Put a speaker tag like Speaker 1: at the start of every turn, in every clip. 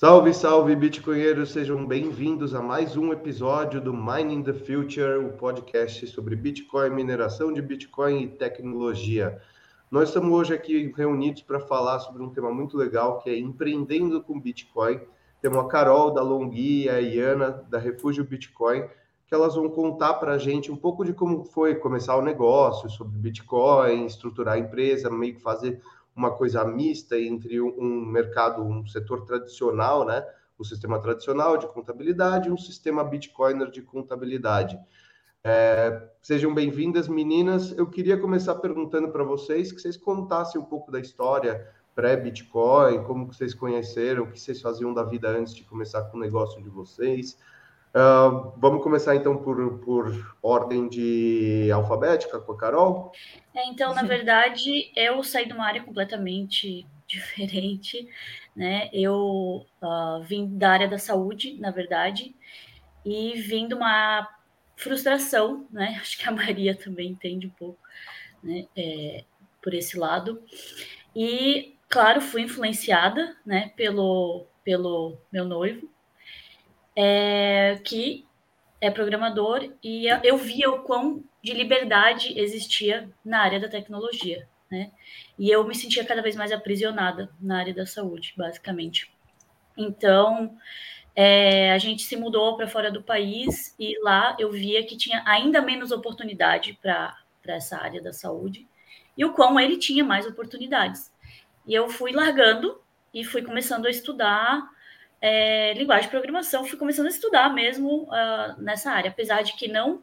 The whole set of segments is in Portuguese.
Speaker 1: Salve, salve, Bitcoinheiros! Sejam bem-vindos a mais um episódio do Mining the Future, o podcast sobre Bitcoin, mineração de Bitcoin e tecnologia. Nós estamos hoje aqui reunidos para falar sobre um tema muito legal que é empreendendo com Bitcoin. Temos a Carol da Longhi e a Iana da Refúgio Bitcoin, que elas vão contar para a gente um pouco de como foi começar o negócio, sobre Bitcoin, estruturar a empresa, meio que fazer uma coisa mista entre um mercado, um setor tradicional, né? O sistema tradicional de contabilidade e um sistema Bitcoiner de contabilidade. É, sejam bem-vindas, meninas. Eu queria começar perguntando para vocês que vocês contassem um pouco da história pré-Bitcoin, como vocês conheceram, o que vocês faziam da vida antes de começar com o negócio de vocês. Uh, vamos começar então por, por ordem de alfabética com a Carol?
Speaker 2: É, então, na verdade, eu saí de uma área completamente diferente, né? Eu uh, vim da área da saúde, na verdade, e vim de uma frustração, né? Acho que a Maria também entende um pouco, né? É, por esse lado. E, claro, fui influenciada, né? Pelo, pelo meu noivo, é, que é programador, e eu via o quão de liberdade existia na área da tecnologia, né? E eu me sentia cada vez mais aprisionada na área da saúde, basicamente. Então, é, a gente se mudou para fora do país e lá eu via que tinha ainda menos oportunidade para essa área da saúde e o quão ele tinha mais oportunidades. E eu fui largando e fui começando a estudar é, linguagem de programação, fui começando a estudar mesmo uh, nessa área, apesar de que não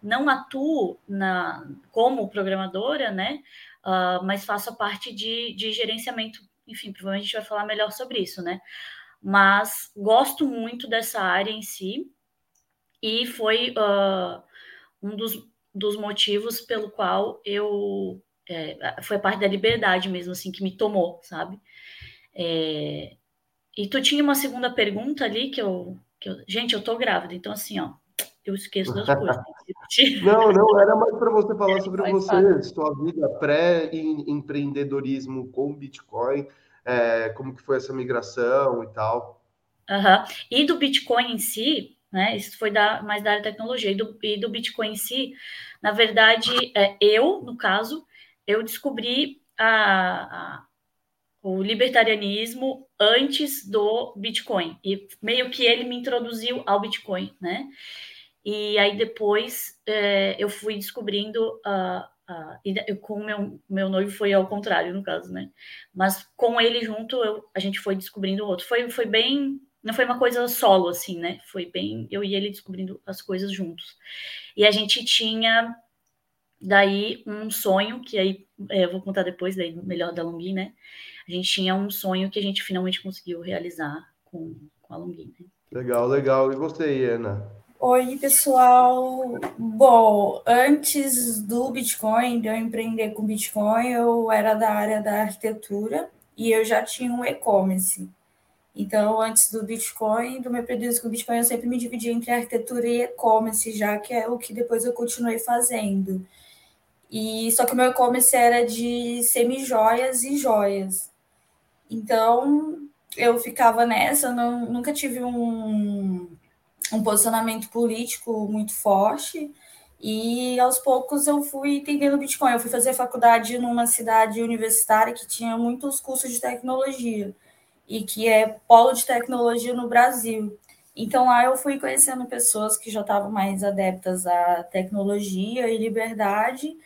Speaker 2: não atuo na, como programadora, né? Uh, mas faço a parte de, de gerenciamento. Enfim, provavelmente a gente vai falar melhor sobre isso, né? Mas gosto muito dessa área em si e foi uh, um dos, dos motivos pelo qual eu é, foi a parte da liberdade mesmo assim que me tomou, sabe? É, e tu tinha uma segunda pergunta ali que eu, que eu. Gente, eu tô grávida, então assim, ó, eu esqueço das coisas.
Speaker 1: não, não, era mais para você falar sobre você, fácil. sua vida pré-empreendedorismo com Bitcoin, é, como que foi essa migração e tal.
Speaker 2: Uhum. E do Bitcoin em si, né? Isso foi da, mais da área de tecnologia. E do, e do Bitcoin em si, na verdade, é, eu, no caso, eu descobri a, a o libertarianismo antes do Bitcoin. E meio que ele me introduziu ao Bitcoin, né? E aí depois é, eu fui descobrindo uh, uh, e com meu, meu noivo foi ao contrário, no caso, né? Mas com ele junto, eu, a gente foi descobrindo o outro. Foi, foi bem. Não foi uma coisa solo, assim, né? Foi bem eu e ele descobrindo as coisas juntos. E a gente tinha daí um sonho, que aí é, eu vou contar depois, daí melhor da Longhi, né? A gente tinha um sonho que a gente finalmente conseguiu realizar com, com a Longin. Né?
Speaker 1: Legal, legal. E você, Ana?
Speaker 3: Oi, pessoal. Bom, antes do Bitcoin, de eu empreender com Bitcoin, eu era da área da arquitetura e eu já tinha um e-commerce. Então, antes do Bitcoin, do meu período com o Bitcoin, eu sempre me dividia entre arquitetura e e-commerce, já que é o que depois eu continuei fazendo. E só que o meu e-commerce era de semi-joias e joias. Então, eu ficava nessa, não, nunca tive um, um posicionamento político muito forte. E aos poucos eu fui entendendo Bitcoin. Eu fui fazer faculdade numa cidade universitária que tinha muitos cursos de tecnologia e que é polo de tecnologia no Brasil. Então lá eu fui conhecendo pessoas que já estavam mais adeptas à tecnologia e liberdade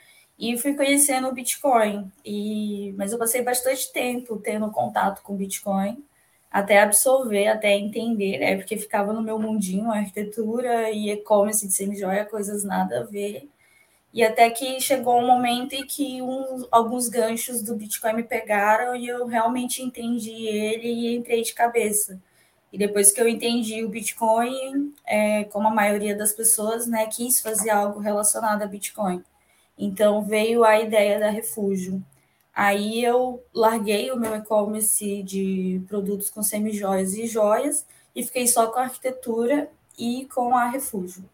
Speaker 3: e fui conhecendo o Bitcoin. E, mas eu passei bastante tempo tendo contato com o Bitcoin, até absorver, até entender, né? Porque ficava no meu mundinho, arquitetura e e-commerce de semi-joia, coisas nada a ver. E até que chegou um momento em que um, alguns ganchos do Bitcoin me pegaram e eu realmente entendi ele e entrei de cabeça. E depois que eu entendi o Bitcoin, é, como a maioria das pessoas, né, quis fazer algo relacionado a Bitcoin. Então veio a ideia da Refúgio. Aí eu larguei o meu e-commerce de produtos com semi-joias e joias e fiquei só com a arquitetura e com a Refúgio.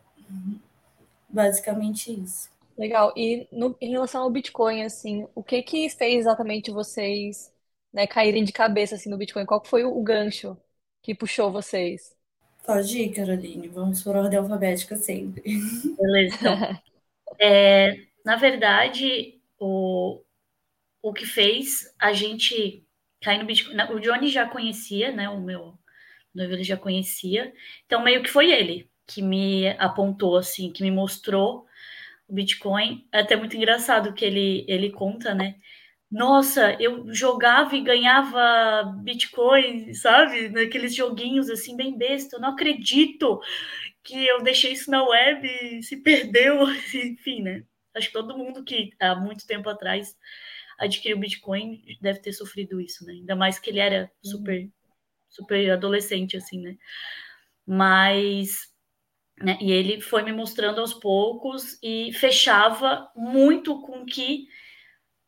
Speaker 3: Basicamente isso.
Speaker 4: Legal. E no, em relação ao Bitcoin, assim, o que que fez exatamente vocês, né, caírem de cabeça assim no Bitcoin? Qual foi o, o gancho que puxou vocês?
Speaker 3: Pode ir, Caroline. Vamos por ordem alfabética sempre.
Speaker 2: Beleza, então. é, na verdade, o, o que fez a gente cair no Bitcoin. O Johnny já conhecia, né? O meu noivo ele já conhecia. Então, meio que foi ele que me apontou, assim, que me mostrou o Bitcoin. É até muito engraçado que ele, ele conta, né? Nossa, eu jogava e ganhava Bitcoin, sabe? Naqueles joguinhos assim, bem besta. Eu não acredito que eu deixei isso na web e se perdeu. Enfim, né? Acho que todo mundo que há muito tempo atrás adquiriu Bitcoin deve ter sofrido isso, né? Ainda mais que ele era super, super adolescente, assim, né? Mas né? E ele foi me mostrando aos poucos e fechava muito com que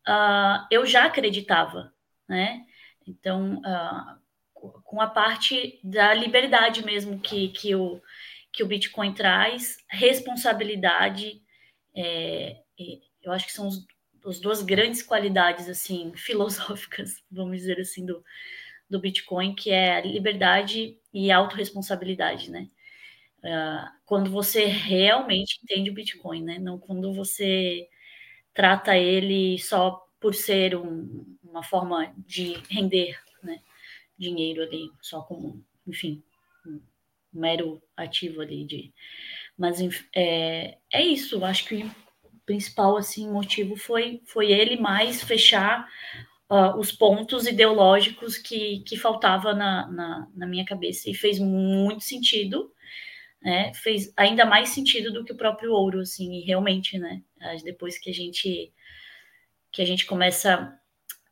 Speaker 2: uh, eu já acreditava, né? Então, uh, com a parte da liberdade mesmo que, que, o, que o Bitcoin traz, responsabilidade, é, eu acho que são os, as duas grandes qualidades, assim, filosóficas, vamos dizer assim, do, do Bitcoin, que é a liberdade e a autorresponsabilidade, né? Uh, quando você realmente entende o Bitcoin, né? Não quando você trata ele só por ser um, uma forma de render né, dinheiro ali, só como, enfim, um mero ativo ali de. Mas é, é isso, acho que o principal assim, motivo foi, foi ele mais fechar uh, os pontos ideológicos que, que faltava na, na, na minha cabeça. E fez muito sentido né, fez ainda mais sentido do que o próprio ouro, assim, e realmente, né, depois que a gente que a gente começa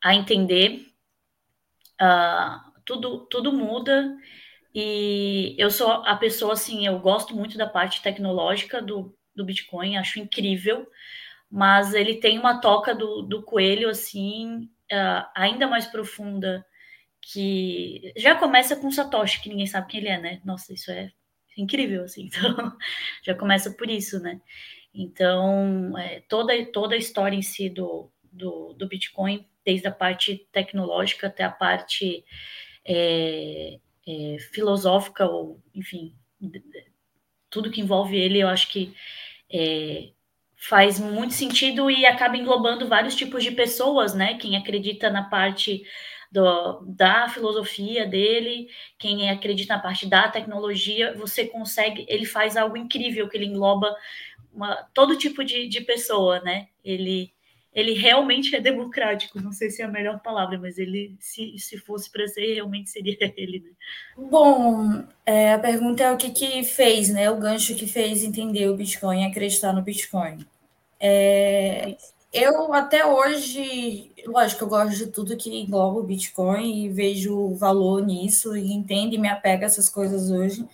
Speaker 2: a entender, uh, tudo tudo muda e eu sou a pessoa assim, eu gosto muito da parte tecnológica do, do Bitcoin, acho incrível, mas ele tem uma toca do, do coelho assim uh, ainda mais profunda que já começa com Satoshi, que ninguém sabe quem ele é, né? Nossa, isso é incrível, assim. Então, já começa por isso, né? Então, é, toda, toda a história em si do, do, do, Bitcoin, desde a parte tecnológica até a parte é, é, filosófica, ou, enfim, tudo que envolve ele, eu acho que é, faz muito sentido e acaba englobando vários tipos de pessoas, né? Quem acredita na parte do, da filosofia dele, quem acredita na parte da tecnologia, você consegue, ele faz algo incrível, que ele engloba uma, todo tipo de, de pessoa, né? Ele, ele realmente é democrático, não sei se é a melhor palavra, mas ele, se, se fosse para ser, realmente seria ele, né?
Speaker 3: Bom, é, a pergunta é o que, que fez, né? O gancho que fez entender o Bitcoin acreditar no Bitcoin. É, eu até hoje, lógico, eu gosto de tudo que engloba o Bitcoin e vejo valor nisso e entendo e me apego a essas coisas hoje.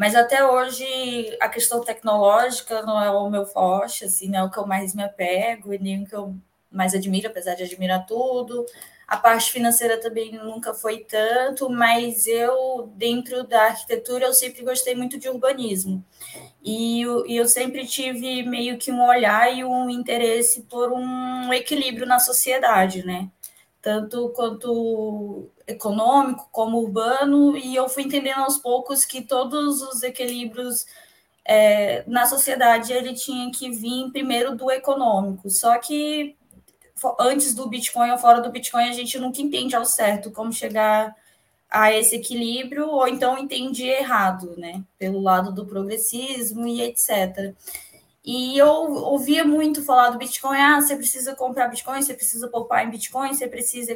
Speaker 3: Mas até hoje a questão tecnológica não é o meu forte, assim, não é o que eu mais me apego e nem o que eu mais admiro, apesar de admirar tudo. A parte financeira também nunca foi tanto, mas eu, dentro da arquitetura, eu sempre gostei muito de urbanismo. E eu, e eu sempre tive meio que um olhar e um interesse por um equilíbrio na sociedade, né? Tanto quanto econômico como urbano, e eu fui entendendo aos poucos que todos os equilíbrios é, na sociedade ele tinha que vir primeiro do econômico. Só que antes do Bitcoin ou fora do Bitcoin, a gente nunca entende ao certo como chegar a esse equilíbrio, ou então entende errado, né? Pelo lado do progressismo e etc. E eu ouvia muito falar do Bitcoin, ah, você precisa comprar Bitcoin, você precisa poupar em Bitcoin, você precisa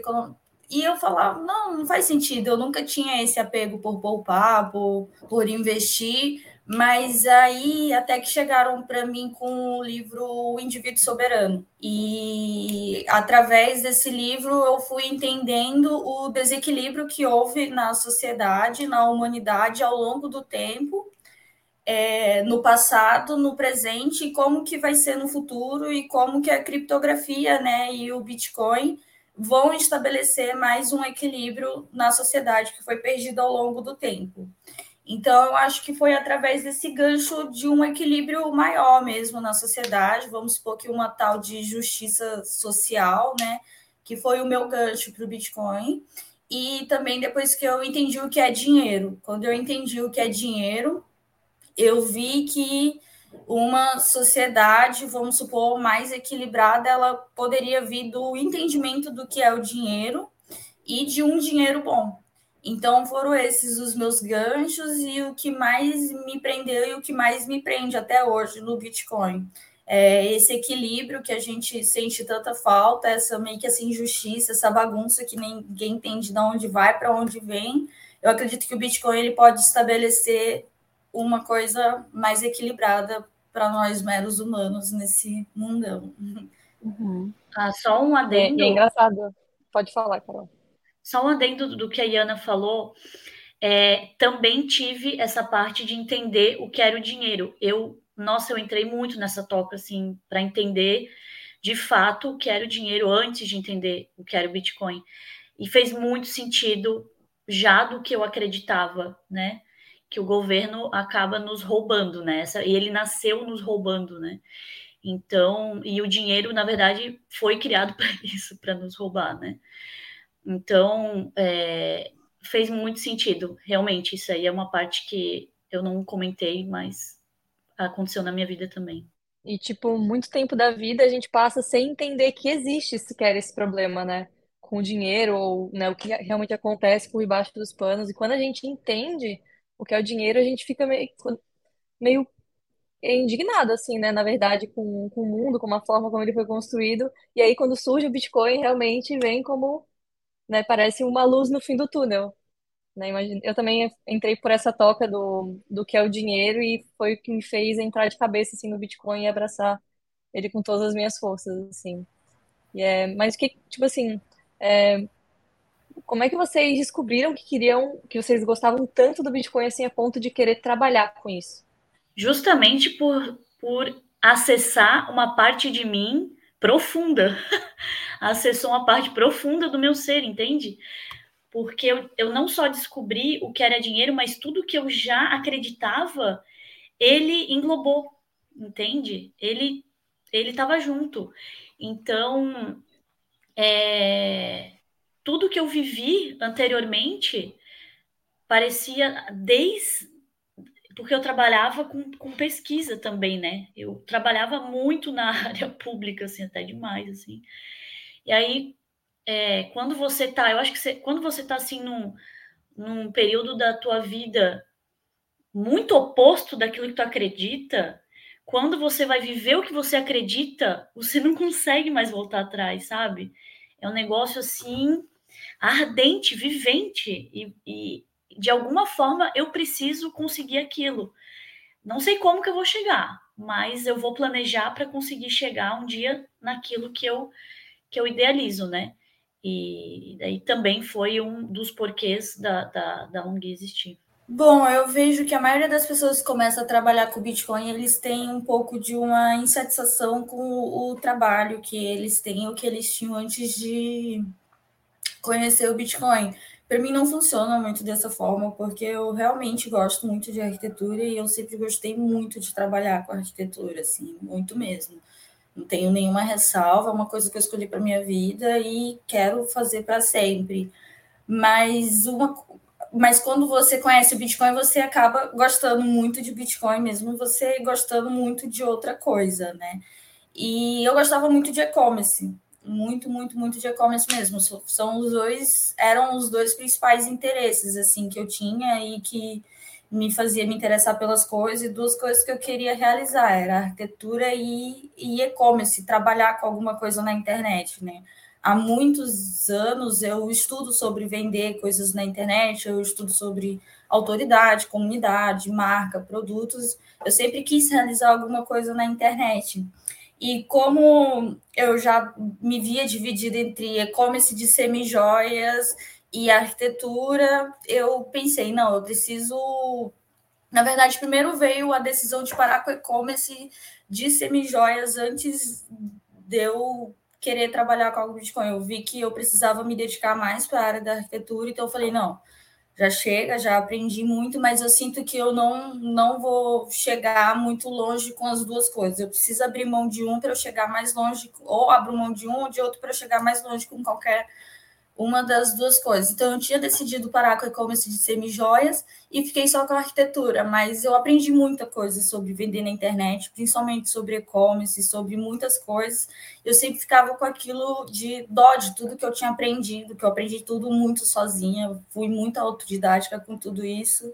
Speaker 3: e eu falava, não, não faz sentido, eu nunca tinha esse apego por poupar, por, por investir, mas aí até que chegaram para mim com o livro O Indivíduo Soberano. E através desse livro eu fui entendendo o desequilíbrio que houve na sociedade, na humanidade ao longo do tempo, é, no passado, no presente, e como que vai ser no futuro e como que a criptografia né, e o Bitcoin vão estabelecer mais um equilíbrio na sociedade que foi perdido ao longo do tempo. Então, eu acho que foi através desse gancho de um equilíbrio maior mesmo na sociedade, vamos supor que uma tal de justiça social, né? Que foi o meu gancho para o Bitcoin. e também depois que eu entendi o que é dinheiro. Quando eu entendi o que é dinheiro, eu vi que uma sociedade, vamos supor, mais equilibrada, ela poderia vir do entendimento do que é o dinheiro e de um dinheiro bom. Então foram esses os meus ganchos e o que mais me prendeu e o que mais me prende até hoje no Bitcoin. É esse equilíbrio que a gente sente tanta falta, essa meio que essa injustiça, essa bagunça que ninguém entende de onde vai, para onde vem. Eu acredito que o Bitcoin ele pode estabelecer uma coisa mais equilibrada para nós meros humanos nesse mundão.
Speaker 2: Uhum. Ah, só um adendo.
Speaker 4: É, é engraçado. Pode falar, Carol.
Speaker 2: Só um adendo do que a Iana falou. É, também tive essa parte de entender o que era o dinheiro. Eu, nossa, eu entrei muito nessa toca, assim, para entender de fato o que era o dinheiro antes de entender o que era o Bitcoin. E fez muito sentido já do que eu acreditava, né? Que o governo acaba nos roubando, né? e ele nasceu nos roubando, né? Então, e o dinheiro, na verdade, foi criado para isso, para nos roubar, né? Então, é, fez muito sentido, realmente. Isso aí é uma parte que eu não comentei, mas aconteceu na minha vida também.
Speaker 4: E, tipo, muito tempo da vida a gente passa sem entender que existe sequer esse problema, né? Com o dinheiro, ou né, o que realmente acontece por debaixo dos panos. E quando a gente entende o que é o dinheiro, a gente fica meio, meio indignado, assim, né? Na verdade, com, com o mundo, com a forma como ele foi construído. E aí, quando surge o Bitcoin, realmente vem como né? Parece uma luz no fim do túnel. Né? Imagina, eu também entrei por essa toca do, do que é o dinheiro e foi o que me fez entrar de cabeça assim no Bitcoin e abraçar ele com todas as minhas forças, assim. E é, mas que, tipo assim, é, como é que vocês descobriram que queriam, que vocês gostavam tanto do Bitcoin assim a ponto de querer trabalhar com isso?
Speaker 2: Justamente por, por acessar uma parte de mim profunda. Acessou uma parte profunda do meu ser, entende? Porque eu, eu não só descobri o que era dinheiro, mas tudo que eu já acreditava, ele englobou, entende? Ele ele estava junto. Então, é, tudo que eu vivi anteriormente parecia desde porque eu trabalhava com, com pesquisa também, né? Eu trabalhava muito na área pública, assim, até demais, assim. E aí, é, quando você tá, eu acho que você, quando você tá, assim, num, num período da tua vida muito oposto daquilo que tu acredita, quando você vai viver o que você acredita, você não consegue mais voltar atrás, sabe? É um negócio, assim, ardente, vivente, e, e de alguma forma eu preciso conseguir aquilo. Não sei como que eu vou chegar, mas eu vou planejar para conseguir chegar um dia naquilo que eu que eu idealizo, né? E daí também foi um dos porquês da, da, da ONG existir.
Speaker 3: Bom, eu vejo que a maioria das pessoas que começa a trabalhar com Bitcoin, eles têm um pouco de uma insatisfação com o trabalho que eles têm, o que eles tinham antes de conhecer o Bitcoin. Para mim não funciona muito dessa forma, porque eu realmente gosto muito de arquitetura e eu sempre gostei muito de trabalhar com arquitetura, assim, muito mesmo. Não tenho nenhuma ressalva, é uma coisa que eu escolhi para minha vida e quero fazer para sempre. Mas uma mas quando você conhece o Bitcoin, você acaba gostando muito de Bitcoin, mesmo você gostando muito de outra coisa, né? E eu gostava muito de e-commerce muito, muito, muito de e-commerce mesmo. São os dois, eram os dois principais interesses assim que eu tinha e que me fazia me interessar pelas coisas e duas coisas que eu queria realizar era arquitetura e e-commerce, trabalhar com alguma coisa na internet, né? Há muitos anos eu estudo sobre vender coisas na internet, eu estudo sobre autoridade, comunidade, marca, produtos. Eu sempre quis realizar alguma coisa na internet. E como eu já me via dividida entre e-commerce de semi-joias e arquitetura, eu pensei, não, eu preciso. Na verdade, primeiro veio a decisão de parar com e-commerce de semi-joias antes de eu querer trabalhar com algo Bitcoin. Eu vi que eu precisava me dedicar mais para a área da arquitetura, então eu falei, não, já chega, já aprendi muito, mas eu sinto que eu não, não vou chegar muito longe com as duas coisas. Eu preciso abrir mão de um para eu chegar mais longe, ou abro mão de um ou de outro para eu chegar mais longe com qualquer uma das duas coisas. Então, eu tinha decidido parar com o e-commerce de semi-joias e fiquei só com a arquitetura, mas eu aprendi muita coisa sobre vender na internet, principalmente sobre e-commerce, sobre muitas coisas. Eu sempre ficava com aquilo de dó de tudo que eu tinha aprendido, que eu aprendi tudo muito sozinha, fui muito autodidática com tudo isso.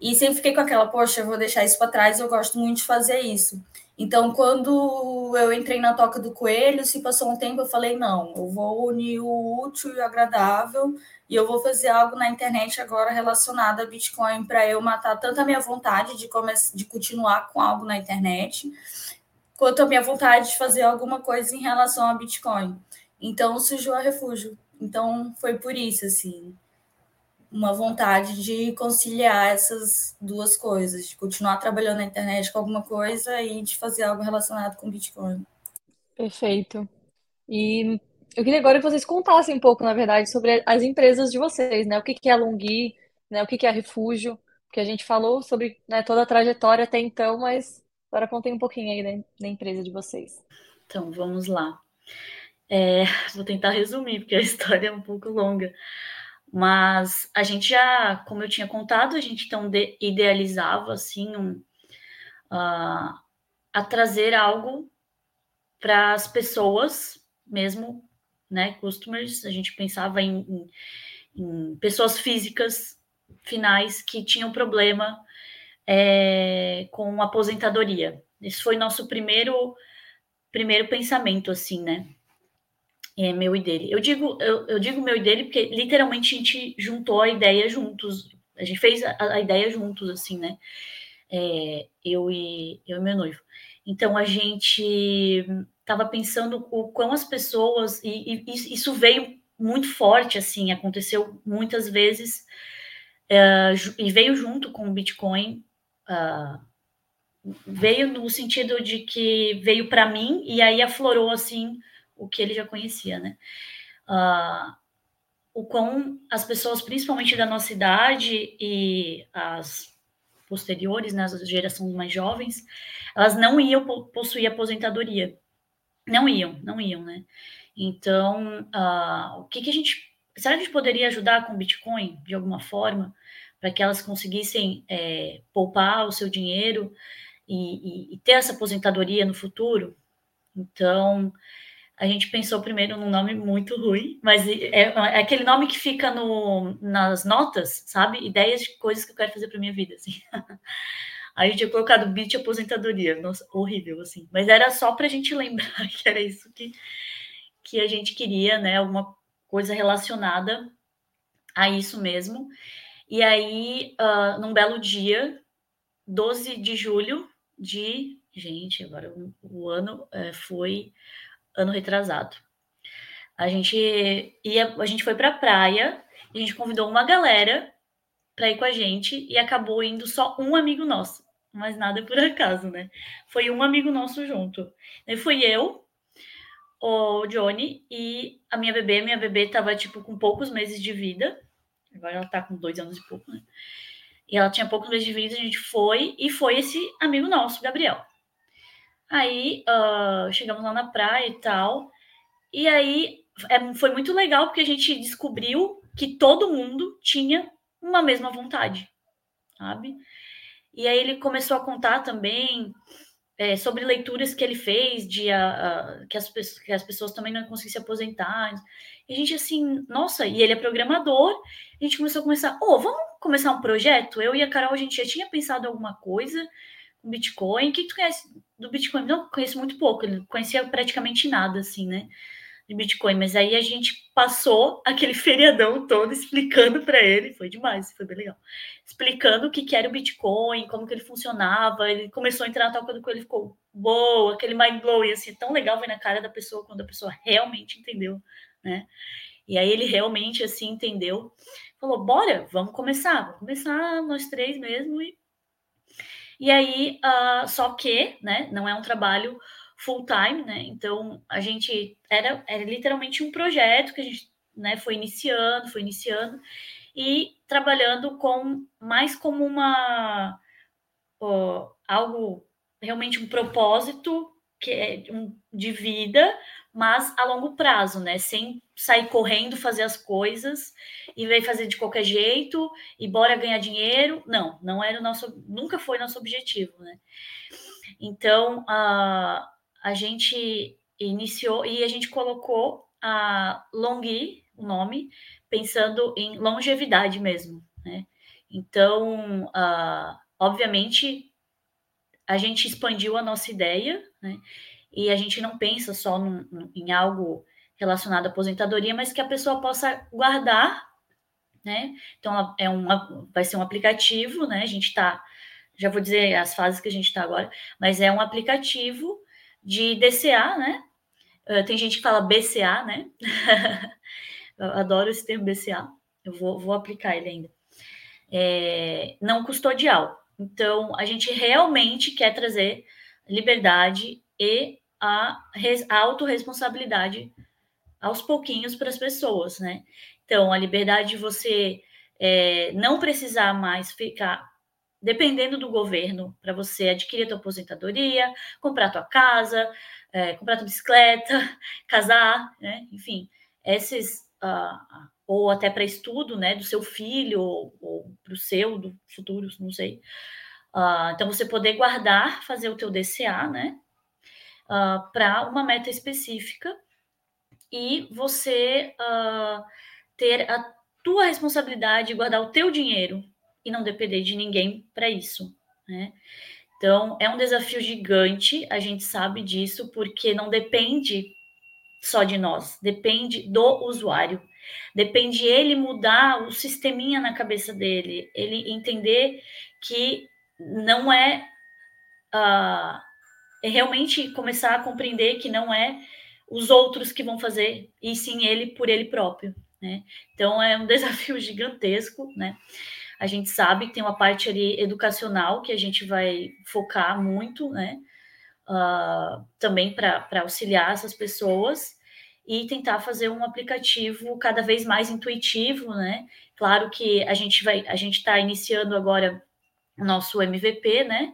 Speaker 3: E sempre fiquei com aquela, poxa, eu vou deixar isso para trás, eu gosto muito de fazer isso. Então, quando eu entrei na Toca do Coelho, se passou um tempo, eu falei: não, eu vou unir o útil e o agradável, e eu vou fazer algo na internet agora relacionado a Bitcoin para eu matar tanto a minha vontade de, de continuar com algo na internet, quanto a minha vontade de fazer alguma coisa em relação a Bitcoin. Então, surgiu a Refúgio. Então, foi por isso, assim uma vontade de conciliar essas duas coisas, de continuar trabalhando na internet com alguma coisa e de fazer algo relacionado com Bitcoin.
Speaker 4: Perfeito. E eu queria agora que vocês contassem um pouco, na verdade, sobre as empresas de vocês, né? O que é a Longhi, né? O que é a Refúgio, porque a gente falou sobre né, toda a trajetória até então, mas agora contem um pouquinho aí da, da empresa de vocês.
Speaker 2: Então, vamos lá. É, vou tentar resumir, porque a história é um pouco longa. Mas a gente já, como eu tinha contado, a gente então idealizava assim um, uh, a trazer algo para as pessoas mesmo, né, customers. A gente pensava em, em, em pessoas físicas finais que tinham problema é, com aposentadoria. Esse foi nosso primeiro primeiro pensamento, assim, né? É, meu e dele. Eu digo, eu, eu, digo meu e dele porque literalmente a gente juntou a ideia juntos. A gente fez a, a ideia juntos, assim, né? É, eu, e, eu e meu noivo. Então a gente estava pensando o quão as pessoas, e, e, isso veio muito forte, assim, aconteceu muitas vezes, é, e veio junto com o Bitcoin. Uh, veio no sentido de que veio para mim e aí aflorou assim o que ele já conhecia, né? Uh, o quão as pessoas, principalmente da nossa idade e as posteriores, né, as gerações mais jovens, elas não iam possuir aposentadoria. Não iam, não iam, né? Então, uh, o que, que a gente. Será que a gente poderia ajudar com Bitcoin de alguma forma para que elas conseguissem é, poupar o seu dinheiro e, e, e ter essa aposentadoria no futuro? Então, a gente pensou primeiro num nome muito ruim, mas é, é, aquele nome que fica no, nas notas, sabe? Ideias de coisas que eu quero fazer para minha vida, assim. Aí gente tinha colocado Beat Aposentadoria, nossa, horrível, assim. Mas era só para a gente lembrar que era isso que, que a gente queria, né? Alguma coisa relacionada a isso mesmo. E aí, uh, num belo dia, 12 de julho de. Gente, agora o, o ano é, foi ano retrasado. A gente ia, a gente foi para a praia, a gente convidou uma galera para ir com a gente e acabou indo só um amigo nosso. Mas nada por acaso, né? Foi um amigo nosso junto. E fui eu, o Johnny e a minha bebê. Minha bebê tava, tipo, com poucos meses de vida. Agora ela tá com dois anos e pouco, né? E ela tinha poucos meses de vida, a gente foi, e foi esse amigo nosso, Gabriel. Aí uh, chegamos lá na praia e tal. E aí é, foi muito legal porque a gente descobriu que todo mundo tinha uma mesma vontade, sabe? E aí ele começou a contar também é, sobre leituras que ele fez de uh, uh, que, as, que as pessoas também não conseguiam se aposentar. E a gente assim, nossa, e ele é programador. A gente começou a começar, ô, oh, vamos começar um projeto? Eu e a Carol, a gente já tinha pensado alguma coisa Bitcoin. O que tu conhece do Bitcoin? Não, conheço muito pouco, ele conhecia praticamente nada, assim, né? De Bitcoin, mas aí a gente passou aquele feriadão todo explicando para ele, foi demais, foi bem legal. Explicando o que, que era o Bitcoin, como que ele funcionava. Ele começou a entrar na toca do coelho, ficou boa, aquele mind blowing, assim, tão legal ver na cara da pessoa quando a pessoa realmente entendeu, né? E aí ele realmente assim entendeu, falou: bora, vamos começar, vamos começar nós três mesmo e e aí, uh, só que, né, não é um trabalho full time, né? Então a gente era, era literalmente um projeto que a gente né, foi iniciando, foi iniciando e trabalhando com mais como uma algo realmente um propósito que é de vida, mas a longo prazo, né? Sem sair correndo fazer as coisas e vai fazer de qualquer jeito e bora ganhar dinheiro. Não, não era o nosso, nunca foi nosso objetivo, né? Então a, a gente iniciou e a gente colocou a Longhi, o nome, pensando em longevidade mesmo, né? Então, uh, obviamente, a gente expandiu a nossa ideia, né? E a gente não pensa só num, num, em algo relacionado à aposentadoria, mas que a pessoa possa guardar, né? Então, é uma, vai ser um aplicativo, né? A gente está, já vou dizer as fases que a gente está agora, mas é um aplicativo de DCA, né? Uh, tem gente que fala BCA, né? Adoro esse termo BCA. Eu vou, vou aplicar ele ainda. É, não custodial. Então, a gente realmente quer trazer liberdade e a, a autorresponsabilidade aos pouquinhos para as pessoas, né? Então, a liberdade de você é, não precisar mais ficar dependendo do governo para você adquirir a tua aposentadoria, comprar tua casa, é, comprar tua bicicleta, casar, né? Enfim, esses uh, ou até para estudo, né, do seu filho ou, ou para o seu do futuro, não sei. Uh, então você poder guardar, fazer o teu DCA, né, uh, para uma meta específica e você uh, ter a tua responsabilidade de guardar o teu dinheiro e não depender de ninguém para isso, né? Então, é um desafio gigante, a gente sabe disso, porque não depende só de nós, depende do usuário. Depende ele mudar o sisteminha na cabeça dele, ele entender que não é uh, é realmente começar a compreender que não é os outros que vão fazer, e sim ele por ele próprio, né? Então é um desafio gigantesco, né? A gente sabe que tem uma parte ali educacional que a gente vai focar muito, né? Uh, também para auxiliar essas pessoas e tentar fazer um aplicativo cada vez mais intuitivo, né? Claro que a gente vai, a gente está iniciando agora o nosso MVP, né?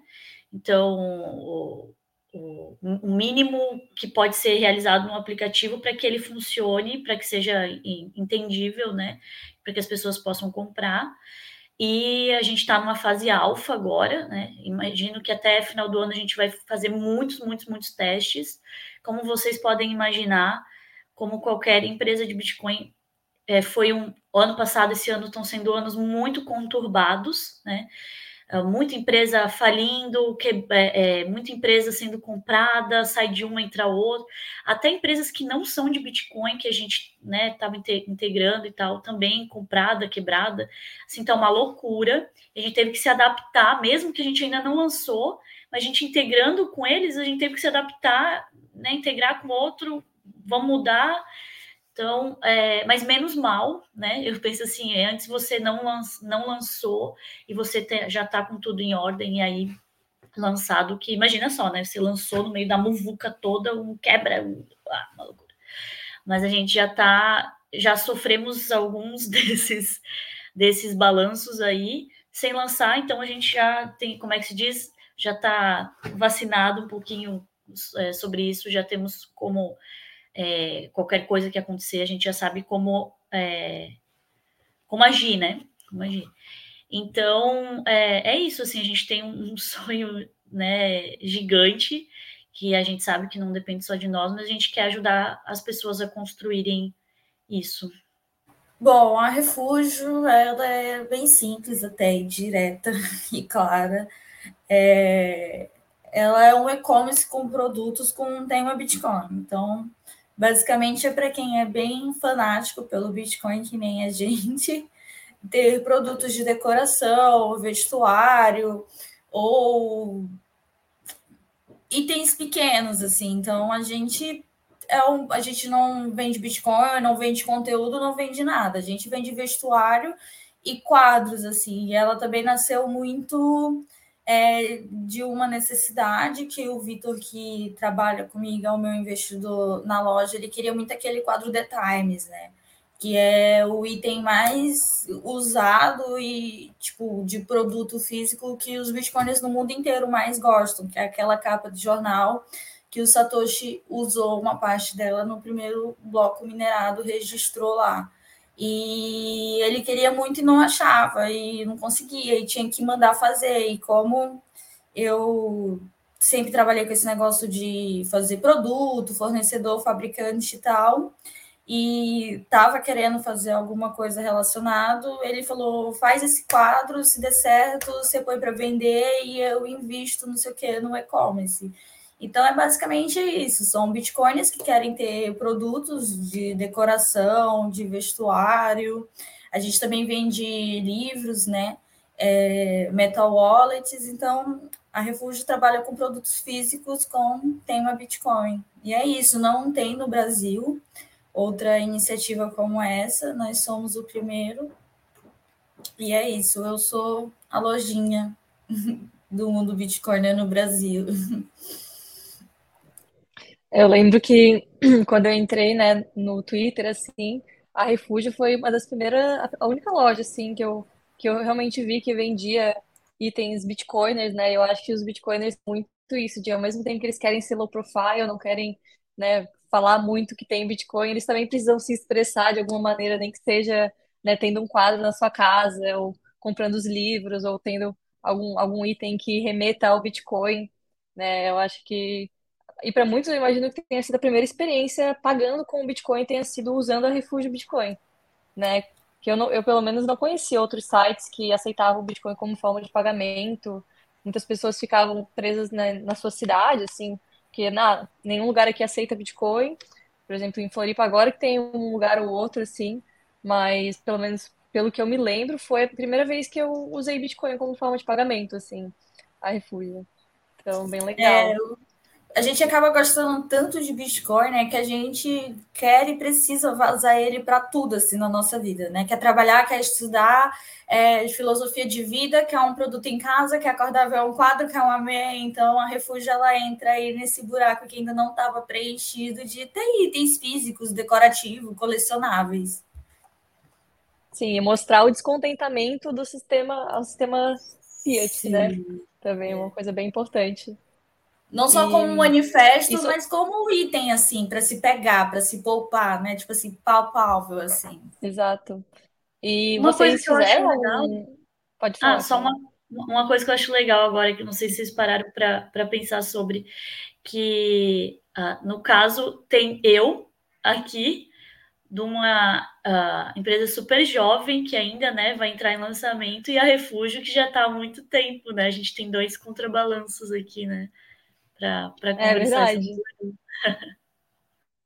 Speaker 2: Então, o, mínimo que pode ser realizado no aplicativo para que ele funcione, para que seja entendível, né? Para que as pessoas possam comprar. E a gente está numa fase alfa agora, né? Imagino que até final do ano a gente vai fazer muitos, muitos, muitos testes. Como vocês podem imaginar, como qualquer empresa de Bitcoin, é, foi um ano passado, esse ano estão sendo anos muito conturbados, né? É, muita empresa falindo, que, é, é, muita empresa sendo comprada, sai de uma entra outra, até empresas que não são de Bitcoin, que a gente estava né, integrando e tal, também comprada, quebrada, assim, tá uma loucura. A gente teve que se adaptar, mesmo que a gente ainda não lançou, mas a gente integrando com eles, a gente teve que se adaptar, né, integrar com outro vão mudar. Então, é, mas menos mal, né? Eu penso assim, é, antes você não, lanç, não lançou e você te, já está com tudo em ordem, e aí lançado que, imagina só, né? Você lançou no meio da muvuca toda, um quebra, um, ah, uma loucura. Mas a gente já está, já sofremos alguns desses, desses balanços aí sem lançar, então a gente já tem, como é que se diz? Já está vacinado um pouquinho é, sobre isso, já temos como é, qualquer coisa que acontecer, a gente já sabe como, é, como agir, né? Como agir. Então, é, é isso, assim, a gente tem um, sonho né, gigante, que a gente sabe que não depende só de nós, mas a gente quer ajudar as pessoas a construírem isso.
Speaker 3: Bom, a Refúgio, ela é bem simples até, e direta e clara. É, ela é um e-commerce com produtos com um tema Bitcoin. Então, Basicamente é para quem é bem fanático pelo Bitcoin, que nem a gente, ter produtos de decoração, vestuário ou itens pequenos, assim. Então a gente é um, a gente não vende Bitcoin, não vende conteúdo, não vende nada. A gente vende vestuário e quadros, assim. E ela também nasceu muito é de uma necessidade que o Vitor, que trabalha comigo, é o meu investidor na loja, ele queria muito aquele quadro The Times, né? Que é o item mais usado e, tipo, de produto físico que os bitcoins no mundo inteiro mais gostam, que é aquela capa de jornal que o Satoshi usou uma parte dela no primeiro bloco minerado, registrou lá. E ele queria muito e não achava, e não conseguia, e tinha que mandar fazer. E como eu sempre trabalhei com esse negócio de fazer produto, fornecedor, fabricante e tal, e estava querendo fazer alguma coisa relacionado, ele falou: faz esse quadro, se der certo, você põe para vender e eu invisto não sei o que no e-commerce. Então é basicamente isso. São bitcoins que querem ter produtos de decoração, de vestuário. A gente também vende livros, né? É, metal wallets. Então a Refúgio trabalha com produtos físicos com tema Bitcoin. E é isso. Não tem no Brasil outra iniciativa como essa. Nós somos o primeiro. E é isso. Eu sou a lojinha do mundo Bitcoin no Brasil.
Speaker 4: Eu lembro que quando eu entrei, né, no Twitter, assim, a Refúgio foi uma das primeiras, a única loja, assim, que eu, que eu realmente vi que vendia itens bitcoiners, né? Eu acho que os bitcoiners muito isso, de ao mesmo tempo que eles querem ser low profile, não querem, né, falar muito que tem bitcoin, eles também precisam se expressar de alguma maneira, nem que seja, né, tendo um quadro na sua casa, ou comprando os livros, ou tendo algum, algum item que remeta ao bitcoin, né? Eu acho que e para muitos eu imagino que tenha sido a primeira experiência pagando com o Bitcoin tenha sido usando a Refúgio Bitcoin, né? Que eu, não, eu pelo menos não conhecia outros sites que aceitavam o Bitcoin como forma de pagamento. Muitas pessoas ficavam presas na, na sua cidade, assim, que na, nenhum lugar aqui aceita Bitcoin. Por exemplo, em Floripa agora que tem um lugar ou outro, assim, mas pelo menos pelo que eu me lembro, foi a primeira vez que eu usei Bitcoin como forma de pagamento, assim, a Refúgio. Então, bem legal.
Speaker 3: É, eu a gente acaba gostando tanto de Bitcoin, né, que a gente quer e precisa usar ele para tudo assim na nossa vida, né? Quer trabalhar, quer estudar, é, filosofia de vida, quer um produto em casa, quer acordar ver um quadro, quer uma meia, então a Refúgio ela entra aí nesse buraco que ainda não estava preenchido de ter itens físicos, decorativos, colecionáveis.
Speaker 4: Sim, e mostrar o descontentamento do sistema ao sistema Fiat, né? Sim. né? Também é uma coisa bem importante.
Speaker 3: Não só e... como um manifesto, Isso... mas como um item, assim, para se pegar, para se poupar, né? Tipo assim, palpável, assim.
Speaker 4: Exato. E uma vocês coisa que fizeram? Eu
Speaker 2: legal... Pode falar. Ah, só uma, uma coisa que eu acho legal agora, que não sei se vocês pararam para pensar sobre, que ah, no caso tem eu aqui de uma uh, empresa super jovem que ainda né, vai entrar em lançamento e a Refúgio que já está há muito tempo, né? A gente tem dois contrabalanços aqui, né? Para
Speaker 4: é conversar. É verdade.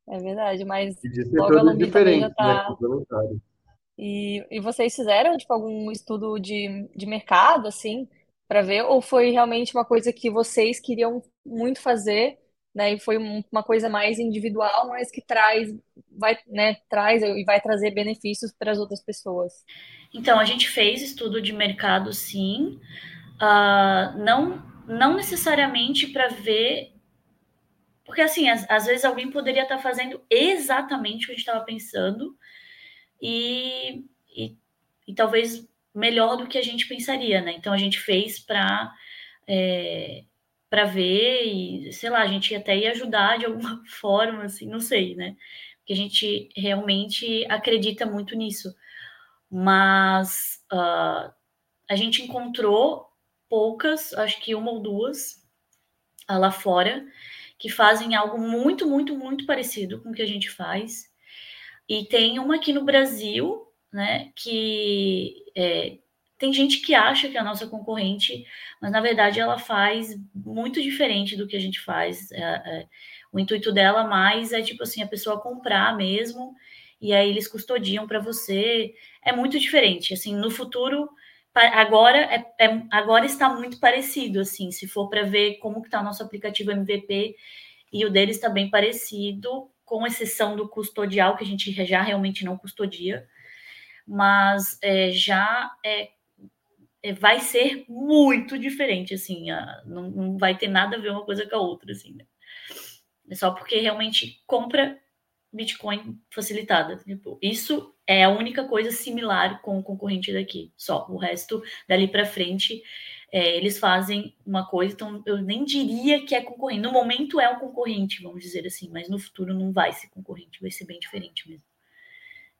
Speaker 4: é verdade, mas
Speaker 1: logo a Lumbi também já está. Né,
Speaker 4: e, e vocês fizeram tipo, algum estudo de, de mercado, assim, para ver? Ou foi realmente uma coisa que vocês queriam muito fazer, né? E foi uma coisa mais individual, mas que traz, vai, né, traz e vai trazer benefícios para as outras pessoas?
Speaker 2: Então, a gente fez estudo de mercado, sim. Uh, não não necessariamente para ver. Porque, assim, às, às, vezes alguém poderia estar tá fazendo exatamente o que a gente estava pensando e, e, e, talvez melhor do que a gente pensaria, né? Então, a gente fez para. É, para ver e, sei lá, a gente até ia ajudar de alguma forma, assim, não sei, né? Porque a gente realmente acredita muito nisso. Mas uh, a gente encontrou poucas, acho que uma ou duas ah, lá fora, que fazem algo muito, muito, muito parecido com o que a gente faz. E tem uma aqui no Brasil, né, que é, tem gente que acha que é a nossa concorrente, mas na verdade ela faz muito diferente do que a gente faz. É, é, o intuito dela mais é tipo assim, a pessoa comprar mesmo, e aí eles custodiam para você. É muito diferente. Assim, no futuro agora é, é, agora está muito parecido, assim, se for para ver como está o nosso aplicativo MVP e o dele está bem parecido, com exceção do custodial, que a gente já realmente não custodia, mas é, já é, é vai ser muito diferente, assim, a, não, não, vai ter nada a ver uma coisa com a outra, assim, né? É só porque realmente compra Bitcoin facilitada. Tipo, isso é a única coisa similar com o concorrente daqui. Só o resto dali para frente é, eles fazem uma coisa, então eu nem diria que é concorrente. No momento é um concorrente, vamos dizer assim, mas no futuro não vai ser concorrente, vai ser bem diferente mesmo.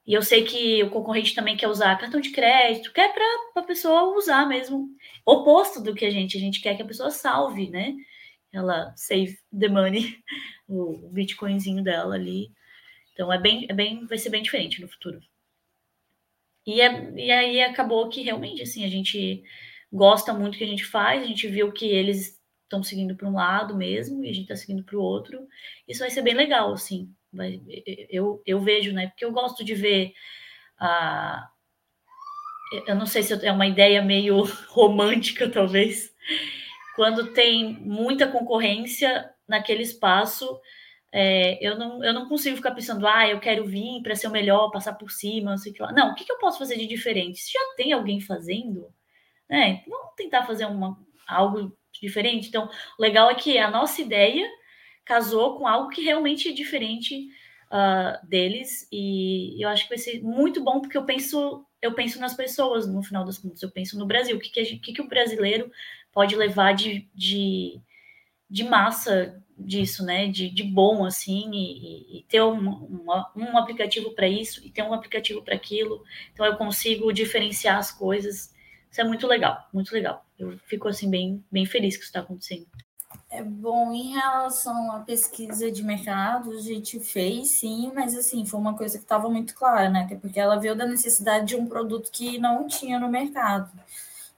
Speaker 2: E eu sei que o concorrente também quer usar cartão de crédito, quer para a pessoa usar mesmo. Oposto do que a gente, a gente quer que a pessoa salve, né? Ela save the money, o bitcoinzinho dela ali. Então é bem, é bem, vai ser bem diferente no futuro. E, é, e aí acabou que realmente assim a gente gosta muito do que a gente faz, a gente viu que eles estão seguindo para um lado mesmo e a gente está seguindo para o outro. Isso vai ser bem legal, assim. Vai, eu, eu vejo, né? Porque eu gosto de ver a. Eu não sei se é uma ideia meio romântica, talvez. Quando tem muita concorrência naquele espaço, é, eu, não, eu não consigo ficar pensando, ah, eu quero vir para ser o melhor, passar por cima, não sei o que lá. Não, o que, que eu posso fazer de diferente? Se já tem alguém fazendo, né? Vamos tentar fazer uma, algo diferente. Então, o legal é que a nossa ideia casou com algo que realmente é diferente uh, deles e eu acho que vai ser muito bom porque eu penso eu penso nas pessoas no final das contas eu penso no Brasil o que que, que, que, o brasileiro pode levar de, de, de massa disso né de, de bom assim e, e ter um, um aplicativo para isso e ter um aplicativo para aquilo então eu consigo diferenciar as coisas isso é muito legal muito legal eu fico assim bem bem feliz que isso está acontecendo
Speaker 3: é bom, em relação à pesquisa de mercado, a gente fez sim, mas assim, foi uma coisa que estava muito clara, né? Até porque ela veio da necessidade de um produto que não tinha no mercado.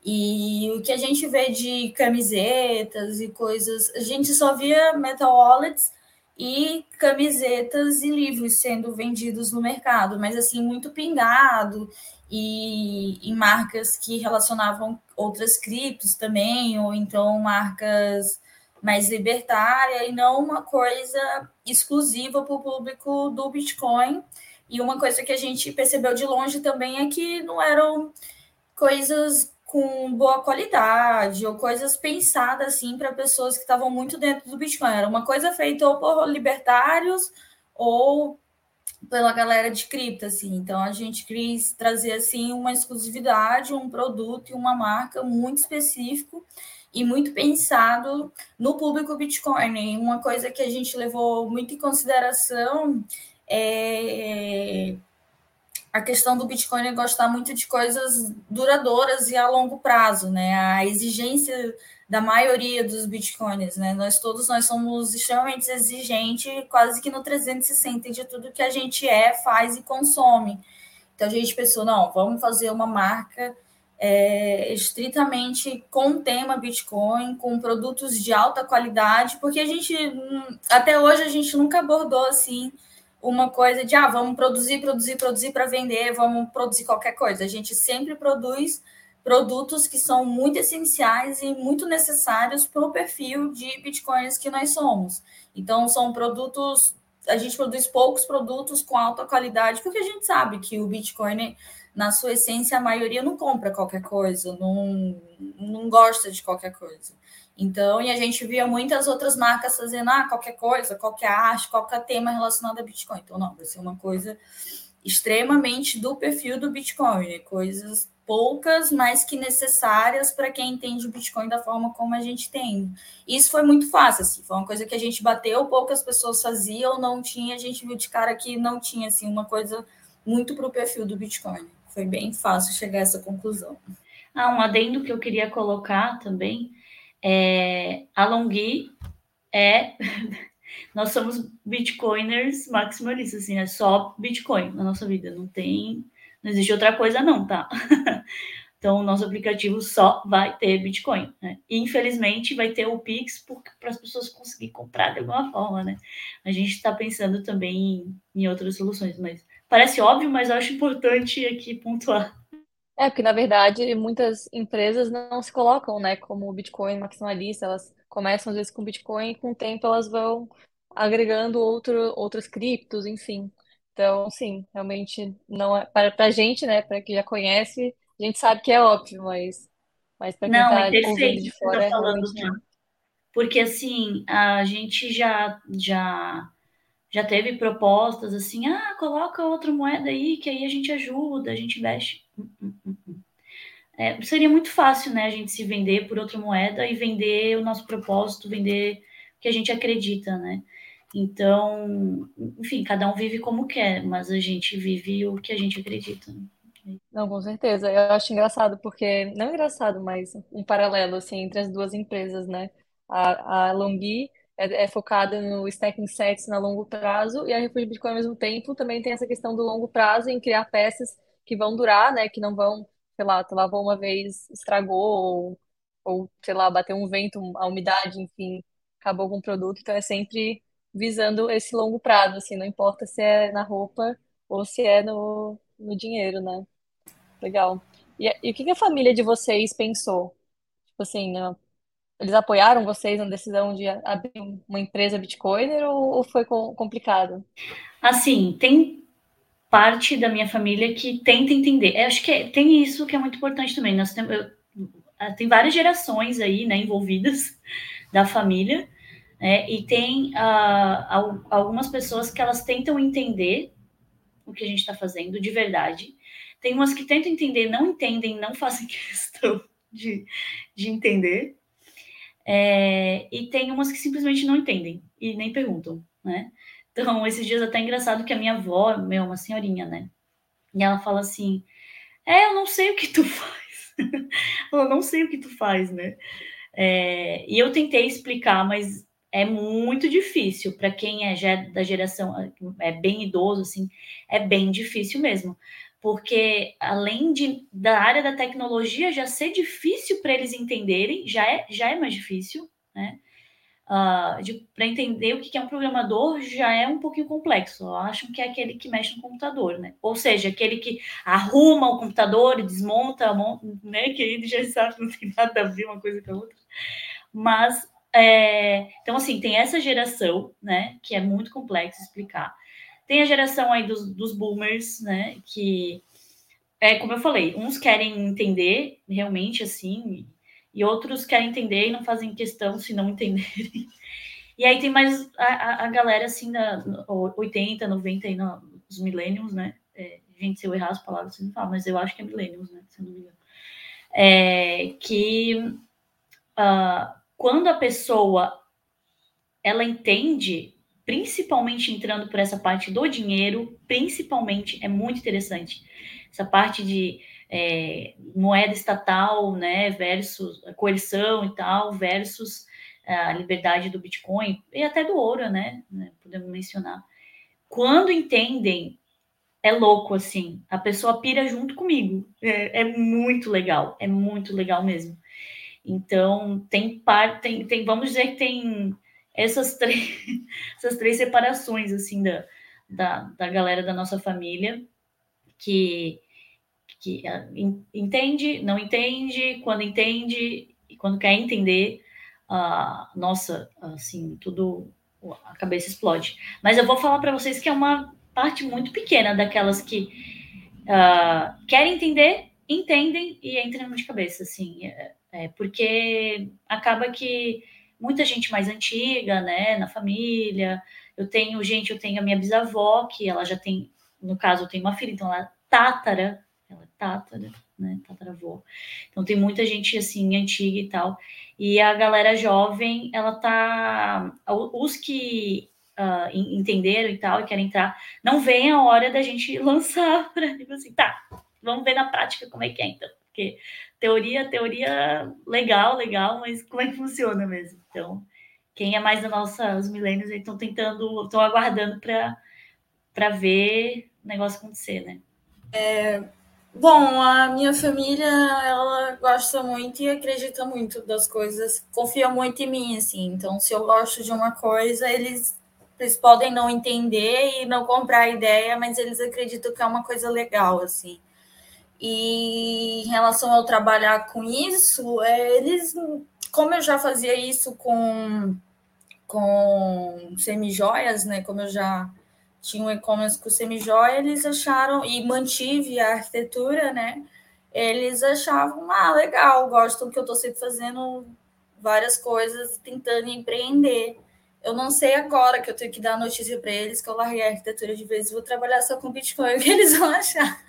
Speaker 3: E o que a gente vê de camisetas e coisas, a gente só via metal wallets e camisetas e livros sendo vendidos no mercado, mas assim, muito pingado e em marcas que relacionavam outras criptos também, ou então marcas mais libertária e não uma coisa exclusiva para o público do Bitcoin. E uma coisa que a gente percebeu de longe também é que não eram coisas com boa qualidade ou coisas pensadas assim para pessoas que estavam muito dentro do Bitcoin. Era uma coisa feita ou por libertários ou pela galera de cripto, assim. Então a gente quis trazer assim uma exclusividade, um produto e uma marca muito específico e muito pensado no público Bitcoin. E uma coisa que a gente levou muito em consideração é a questão do Bitcoin é gostar muito de coisas duradouras e a longo prazo, né? A exigência da maioria dos bitcoins, né? Nós todos nós somos extremamente exigentes, quase que no 360 de tudo que a gente é, faz e consome. Então a gente pensou, não, vamos fazer uma marca é, estritamente com o tema Bitcoin, com produtos de alta qualidade, porque a gente, hum, até hoje, a gente nunca abordou assim uma coisa de, ah, vamos produzir, produzir, produzir para vender, vamos produzir qualquer coisa. A gente sempre produz produtos que são muito essenciais e muito necessários para o perfil de bitcoins que nós somos. Então, são produtos, a gente produz poucos produtos com alta qualidade, porque a gente sabe que o Bitcoin na sua essência, a maioria não compra qualquer coisa, não, não gosta de qualquer coisa. Então, e a gente via muitas outras marcas fazendo ah, qualquer coisa, qualquer arte, qualquer tema relacionado a Bitcoin. Então, não, vai ser uma coisa extremamente do perfil do Bitcoin, né? coisas poucas, mas que necessárias para quem entende o Bitcoin da forma como a gente tem. Isso foi muito fácil, assim, foi uma coisa que a gente bateu, poucas pessoas faziam, não tinha, a gente viu de cara que não tinha assim uma coisa muito para o perfil do Bitcoin foi bem fácil chegar a essa conclusão.
Speaker 2: Ah, um adendo que eu queria colocar também é a Longhi é nós somos bitcoiners maximalistas, assim, é só Bitcoin na nossa vida, não tem, não existe outra coisa não, tá? Então, o nosso aplicativo só vai ter Bitcoin. Né? E, infelizmente, vai ter o Pix para as pessoas conseguirem comprar de alguma forma, né? A gente está pensando também em, em outras soluções, mas Parece óbvio, mas eu acho importante aqui pontuar.
Speaker 4: É, porque na verdade muitas empresas não se colocam, né, como Bitcoin maximalista, elas começam às vezes com Bitcoin e com o tempo elas vão agregando outro, outros criptos, enfim. Então, sim, realmente não é para a gente, né, para quem já conhece, a gente sabe que é óbvio, mas mas para quem está
Speaker 2: é
Speaker 4: de
Speaker 2: perfeito você
Speaker 4: fora é
Speaker 2: falando,
Speaker 4: realmente
Speaker 2: né? Porque assim, a gente já já já teve propostas assim, ah, coloca outra moeda aí, que aí a gente ajuda, a gente investe. Hum, hum, hum, é, seria muito fácil, né, a gente se vender por outra moeda e vender o nosso propósito, vender o que a gente acredita, né? Então, enfim, cada um vive como quer, mas a gente vive o que a gente acredita. Né?
Speaker 4: Não, com certeza. Eu acho engraçado porque, não engraçado, mas um paralelo assim entre as duas empresas, né? A, a Longhi é, é focada no stacking sets na longo prazo e a Refúgio Bitcoin ao mesmo tempo também tem essa questão do longo prazo em criar peças que vão durar, né? Que não vão, sei lá, tu lavou uma vez, estragou ou, ou sei lá, bateu um vento, a umidade, enfim, acabou com o produto. Então é sempre visando esse longo prazo, assim, não importa se é na roupa ou se é no, no dinheiro, né? Legal. E, e o que que a família de vocês pensou? Tipo assim, eles apoiaram vocês na decisão de abrir uma empresa Bitcoiner ou, ou foi complicado?
Speaker 2: Assim, tem parte da minha família que tenta entender. Eu acho que é, tem isso que é muito importante também. Nós temos, eu, tem várias gerações aí, né, envolvidas da família. Né? E tem uh, algumas pessoas que elas tentam entender o que a gente está fazendo de verdade. Tem umas que tentam entender, não entendem, não fazem questão de, de entender. É, e tem umas que simplesmente não entendem e nem perguntam, né? Então, esses dias até é engraçado que a minha avó, meu, uma senhorinha, né? E ela fala assim: É, eu não sei o que tu faz. eu não sei o que tu faz, né? É, e eu tentei explicar, mas é muito difícil para quem é da geração é bem idoso assim, é bem difícil mesmo, porque além de da área da tecnologia já ser difícil para eles entenderem, já é já é mais difícil, né? Uh, para entender o que é um programador já é um pouquinho complexo. Acham que é aquele que mexe no computador, né? Ou seja, aquele que arruma o computador, desmonta, né? Que ele já sabe não tem nada a ver uma coisa com a outra. Mas é, então, assim, tem essa geração, né, que é muito complexo explicar. Tem a geração aí dos, dos boomers, né, que é como eu falei, uns querem entender realmente assim, e outros querem entender e não fazem questão se não entenderem. E aí tem mais a, a galera assim da 80, 90 aí nos millennials, né? É, gente, se eu errar as palavras, você não fala, mas eu acho que é millennials, né? Se não me engano. É, que uh, quando a pessoa ela entende, principalmente entrando por essa parte do dinheiro, principalmente é muito interessante essa parte de é, moeda estatal, né, versus a coerção e tal, versus a liberdade do Bitcoin e até do ouro, né, né podemos mencionar. Quando entendem, é louco assim, a pessoa pira junto comigo, é, é muito legal, é muito legal mesmo. Então, tem parte, tem, tem, vamos dizer que tem essas três, essas três separações, assim, da, da, da galera da nossa família, que, que ah, entende, não entende, quando entende e quando quer entender, a uh, nossa, assim, tudo, a cabeça explode. Mas eu vou falar para vocês que é uma parte muito pequena daquelas que uh, querem entender, entendem e entram de cabeça, assim. É, é, porque acaba que muita gente mais antiga, né, na família. Eu tenho gente, eu tenho a minha bisavó, que ela já tem, no caso, eu tenho uma filha, então ela é tátara, ela é tátara, né, tataravó. Então tem muita gente assim antiga e tal. E a galera jovem, ela tá, os que uh, entenderam e tal e querem entrar, não vem a hora da gente lançar para tipo assim, tá, vamos ver na prática como é que é então. Porque teoria, teoria legal, legal, mas como é que funciona mesmo? Então, quem é mais da nossa, os milênios, estão tentando, estão aguardando para ver o negócio acontecer, né?
Speaker 3: É, bom, a minha família, ela gosta muito e acredita muito das coisas, confia muito em mim, assim. Então, se eu gosto de uma coisa, eles, eles podem não entender e não comprar a ideia, mas eles acreditam que é uma coisa legal, assim. E em relação ao trabalhar com isso, é, eles, como eu já fazia isso com, com semijoias, né? Como eu já tinha um e-commerce com semijoia, eles acharam, e mantive a arquitetura, né? Eles achavam, ah, legal, gostam que eu estou sempre fazendo várias coisas, tentando empreender. Eu não sei agora que eu tenho que dar notícia para eles que eu larguei a arquitetura de vez e vou trabalhar só com Bitcoin, o que eles vão achar.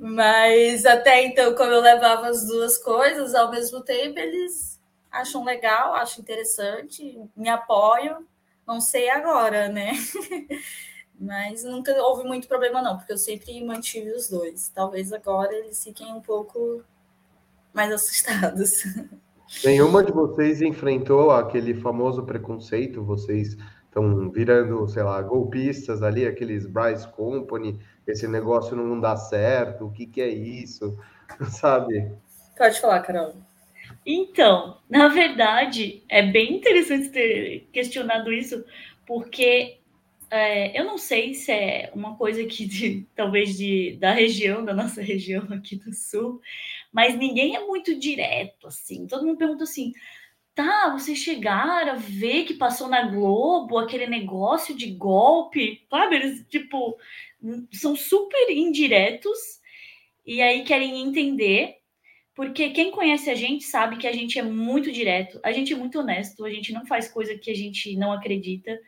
Speaker 3: Mas até então, como eu levava as duas coisas ao mesmo tempo, eles acham legal, acham interessante, me apoiam. Não sei agora, né? Mas nunca houve muito problema, não, porque eu sempre mantive os dois. Talvez agora eles fiquem um pouco mais assustados.
Speaker 1: Nenhuma de vocês enfrentou aquele famoso preconceito, vocês estão virando, sei lá, golpistas ali, aqueles Bryce Company, esse negócio não dá certo, o que, que é isso, sabe?
Speaker 3: Pode falar, Carol.
Speaker 2: Então, na verdade, é bem interessante ter questionado isso, porque é, eu não sei se é uma coisa que de, talvez de, da região, da nossa região aqui do sul, mas ninguém é muito direto assim. Todo mundo pergunta assim: tá, vocês chegaram a ver que passou na Globo aquele negócio de golpe, sabe? Eles, tipo, são super indiretos e aí querem entender, porque quem conhece a gente sabe que a gente é muito direto, a gente é muito honesto, a gente não faz coisa que a gente não acredita.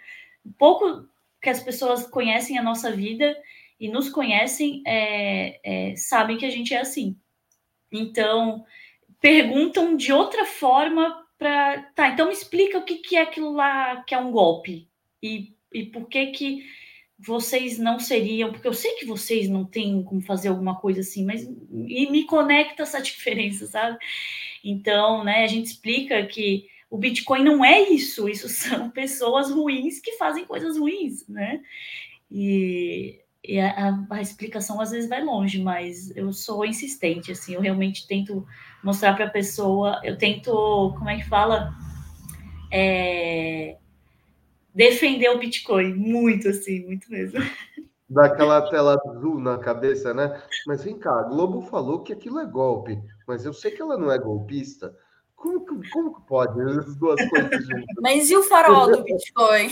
Speaker 2: Pouco que as pessoas conhecem a nossa vida e nos conhecem é, é, sabem que a gente é assim. Então, perguntam de outra forma para. Tá, então me explica o que, que é aquilo lá que é um golpe. E, e por que que vocês não seriam, porque eu sei que vocês não têm como fazer alguma coisa assim, mas e me conecta essa diferença, sabe? Então, né, a gente explica que o Bitcoin não é isso, isso são pessoas ruins que fazem coisas ruins, né? E, e a, a, explicação às vezes vai longe, mas eu sou insistente, assim, eu realmente tento mostrar para a pessoa, eu tento, como é que fala? É, defender o Bitcoin, muito assim, muito mesmo.
Speaker 1: Daquela tela azul na cabeça, né? Mas vem cá, a Globo falou que aquilo é golpe, mas eu sei que ela não é golpista. Como que, como que pode as duas coisas juntas?
Speaker 3: Mas e o farol do Bitcoin?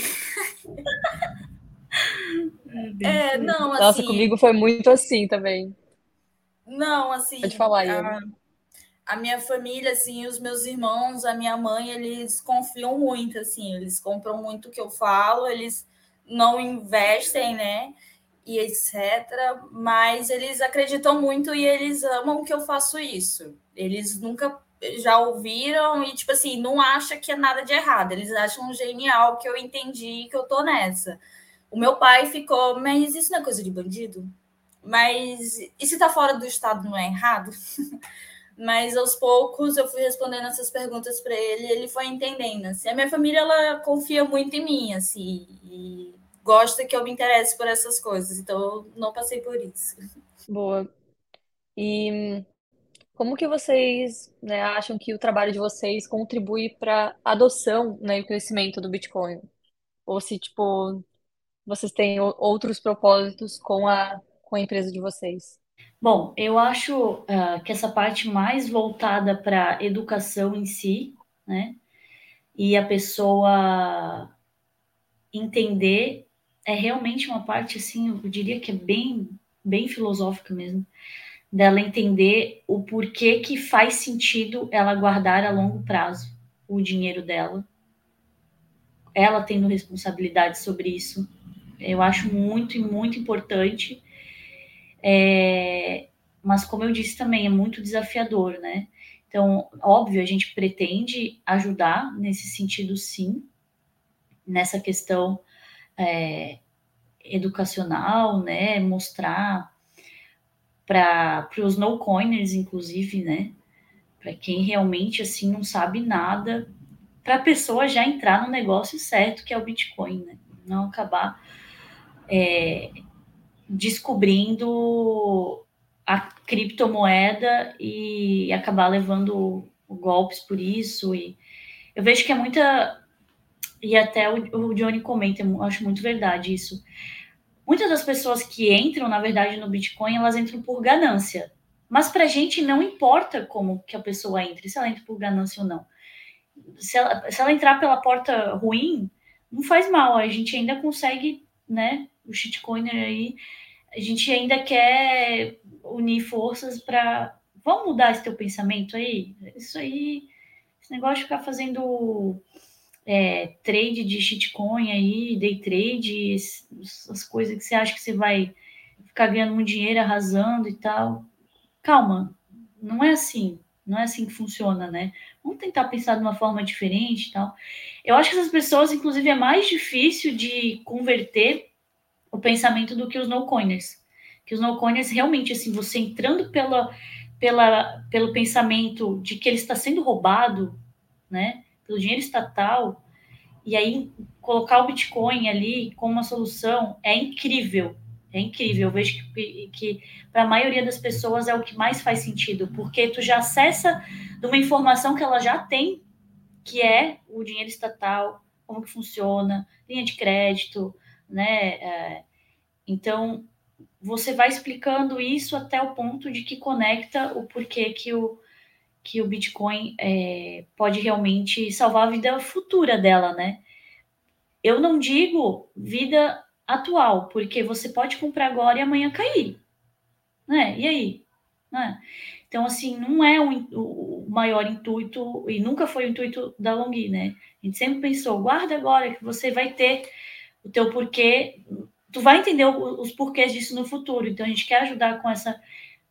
Speaker 3: É, não, assim.
Speaker 4: Nossa, comigo foi muito assim também.
Speaker 3: Não, assim.
Speaker 4: Pode falar, a,
Speaker 3: a minha família, assim, os meus irmãos, a minha mãe, eles confiam muito, assim, eles compram muito o que eu falo, eles não investem, né? E etc. Mas eles acreditam muito e eles amam que eu faço isso. Eles nunca já ouviram e, tipo assim, não acha que é nada de errado. Eles acham genial que eu entendi que eu tô nessa. O meu pai ficou, mas isso não é coisa de bandido? Mas e se tá fora do estado não é errado? mas aos poucos eu fui respondendo essas perguntas para ele ele foi entendendo. Assim, a minha família ela confia muito em mim, assim, e gosta que eu me interesse por essas coisas, então eu não passei por isso.
Speaker 4: Boa. E como que vocês, né, acham que o trabalho de vocês contribui para a adoção, né, e o crescimento do Bitcoin? Ou se, tipo, vocês têm outros propósitos com a, com a empresa de vocês?
Speaker 2: Bom, eu acho uh, que essa parte mais voltada para educação em si, né, e a pessoa entender é realmente uma parte assim, eu diria que é bem, bem filosófica mesmo dela entender o porquê que faz sentido ela guardar a longo prazo o dinheiro dela. Ela tendo responsabilidade sobre isso. Eu acho muito e muito importante. É, mas, como eu disse também, é muito desafiador, né? Então, óbvio, a gente pretende ajudar nesse sentido, sim, nessa questão é, educacional, né? Mostrar para os no coiners, inclusive, né? Para quem realmente assim não sabe nada, para a pessoa já entrar no negócio certo que é o Bitcoin, né? Não acabar é, descobrindo a criptomoeda e acabar levando golpes por isso. E eu vejo que é muita. E até o, Johnny comenta, eu acho muito verdade isso Muitas das pessoas que entram, na verdade, no Bitcoin, elas entram por ganância. Mas para a gente não importa como que a pessoa entre, se ela entra por ganância ou não. Se ela, se ela entrar pela porta ruim, não faz mal, a gente ainda consegue, né? O shitcoiner aí, a gente ainda quer unir forças para. Vamos mudar esse teu pensamento aí? Isso aí, esse negócio de ficar fazendo é, trade de shitcoin aí, day trade, as coisas que você acha que você vai ficar ganhando muito dinheiro, arrasando e tal. Calma, não é assim. Não é assim que funciona, né? Vamos tentar pensar de uma forma diferente e tal. Eu acho que essas pessoas, inclusive, é mais difícil de converter o pensamento do que os no-coiners. Que os no-coiners, realmente, assim, você entrando pela, pela, pelo pensamento de que ele está sendo roubado, né? Pelo dinheiro estatal, e aí colocar o Bitcoin ali como uma solução é incrível. É incrível. Eu vejo que, que para a maioria das pessoas é o que mais faz sentido, porque tu já acessa de uma informação que ela já tem, que é o dinheiro estatal, como que funciona, linha de crédito, né? É, então, você vai explicando isso até o ponto de que conecta o porquê que o, que o Bitcoin é, pode realmente salvar a vida futura dela, né? Eu não digo vida atual, porque você pode comprar agora e amanhã cair, né? E aí? Né? Então, assim, não é o, o, maior intuito, e nunca foi o intuito da Longhi, né? A gente sempre pensou, guarda agora que você vai ter o teu porquê, tu vai entender os porquês disso no futuro. Então, a gente quer ajudar com, essa,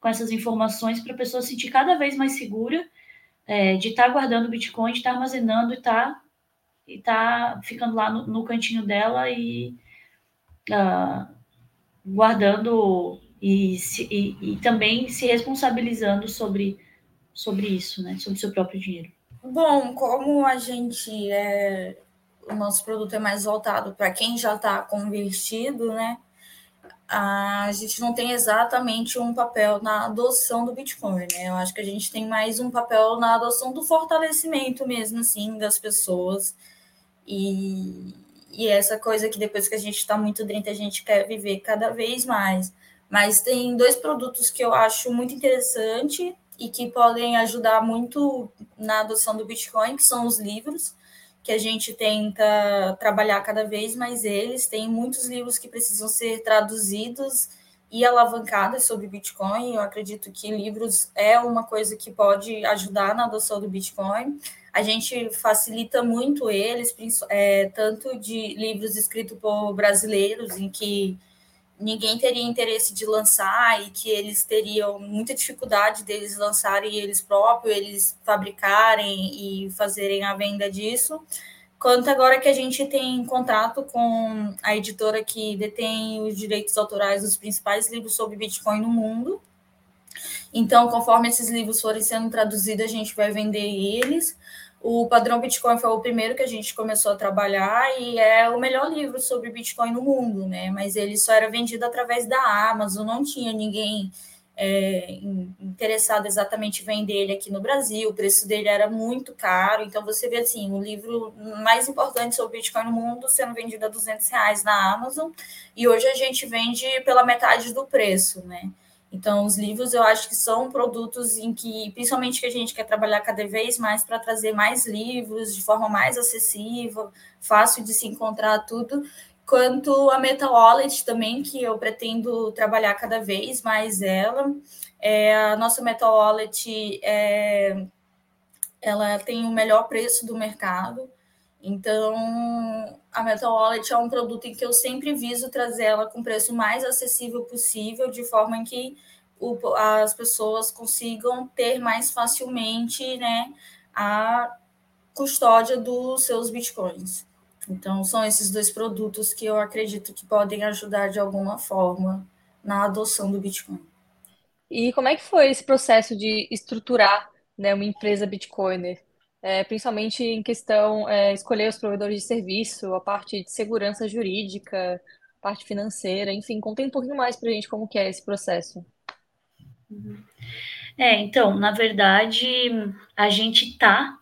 Speaker 2: com essas informações para a pessoa se sentir cada vez mais segura é, de estar tá guardando Bitcoin, de estar tá armazenando e tá, e tá ficando lá no, no cantinho dela e uh, guardando e, se, e, e, também se responsabilizando sobre, sobre isso, né? Sobre o seu próprio dinheiro.
Speaker 3: Bom, como a gente é. O nosso produto é mais voltado para quem já está convertido, né? A gente não tem exatamente um papel na adoção do Bitcoin, né? Eu acho que a gente tem mais um papel na adoção do fortalecimento mesmo, assim, das pessoas. E, e essa coisa que depois que a gente está muito dentro, a gente quer viver cada vez mais. Mas tem dois produtos que eu acho muito interessante e que podem ajudar muito na adoção do Bitcoin, que são os livros, que a gente tenta trabalhar cada vez mais eles. Tem muitos livros que precisam ser traduzidos e alavancados sobre Bitcoin. Eu acredito que livros é uma coisa que pode ajudar na adoção do Bitcoin a gente facilita muito eles, é, tanto de livros escritos por brasileiros, em que ninguém teria interesse de lançar e que eles teriam muita dificuldade deles lançarem eles próprios, eles fabricarem e fazerem a venda disso. Quanto agora que a gente tem contato com a editora que detém os direitos autorais dos principais livros sobre Bitcoin no mundo. Então, conforme esses livros forem sendo traduzidos, a gente vai vender eles. O padrão Bitcoin foi o primeiro que a gente começou a trabalhar e é o melhor livro sobre Bitcoin no mundo, né? Mas ele só era vendido através da Amazon, não tinha ninguém é, interessado exatamente em vender ele aqui no Brasil, o preço dele era muito caro, então você vê assim, o livro mais importante sobre Bitcoin no mundo sendo vendido a 200 reais na Amazon, e hoje a gente vende pela metade do preço, né? Então, os livros eu acho que são produtos em que, principalmente que a gente quer trabalhar cada vez mais para trazer mais livros de forma mais acessível, fácil de se encontrar tudo. Quanto a Meta Wallet também, que eu pretendo trabalhar cada vez mais ela. É, a nossa Meta Wallet é, ela tem o melhor preço do mercado. Então, a Meta Wallet é um produto em que eu sempre viso trazer ela com preço mais acessível possível, de forma em que o, as pessoas consigam ter mais facilmente né, a custódia dos seus bitcoins. Então, são esses dois produtos que eu acredito que podem ajudar de alguma forma na adoção do Bitcoin.
Speaker 4: E como é que foi esse processo de estruturar né, uma empresa Bitcoiner? É, principalmente em questão é, escolher os provedores de serviço, a parte de segurança jurídica, parte financeira, enfim, conta um pouquinho mais para a gente como que é esse processo.
Speaker 2: Uhum. É, então, na verdade, a gente está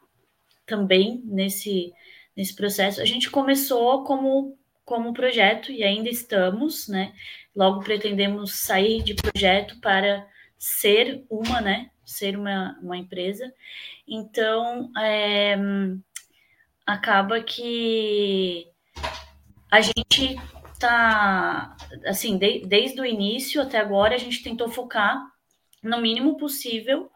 Speaker 2: também nesse, nesse processo. A gente começou como, como projeto e ainda estamos, né? Logo pretendemos sair de projeto para ser uma, né? Ser uma, uma empresa. Então, é, acaba que a gente tá, assim, de, desde o início até agora, a gente tentou focar no mínimo possível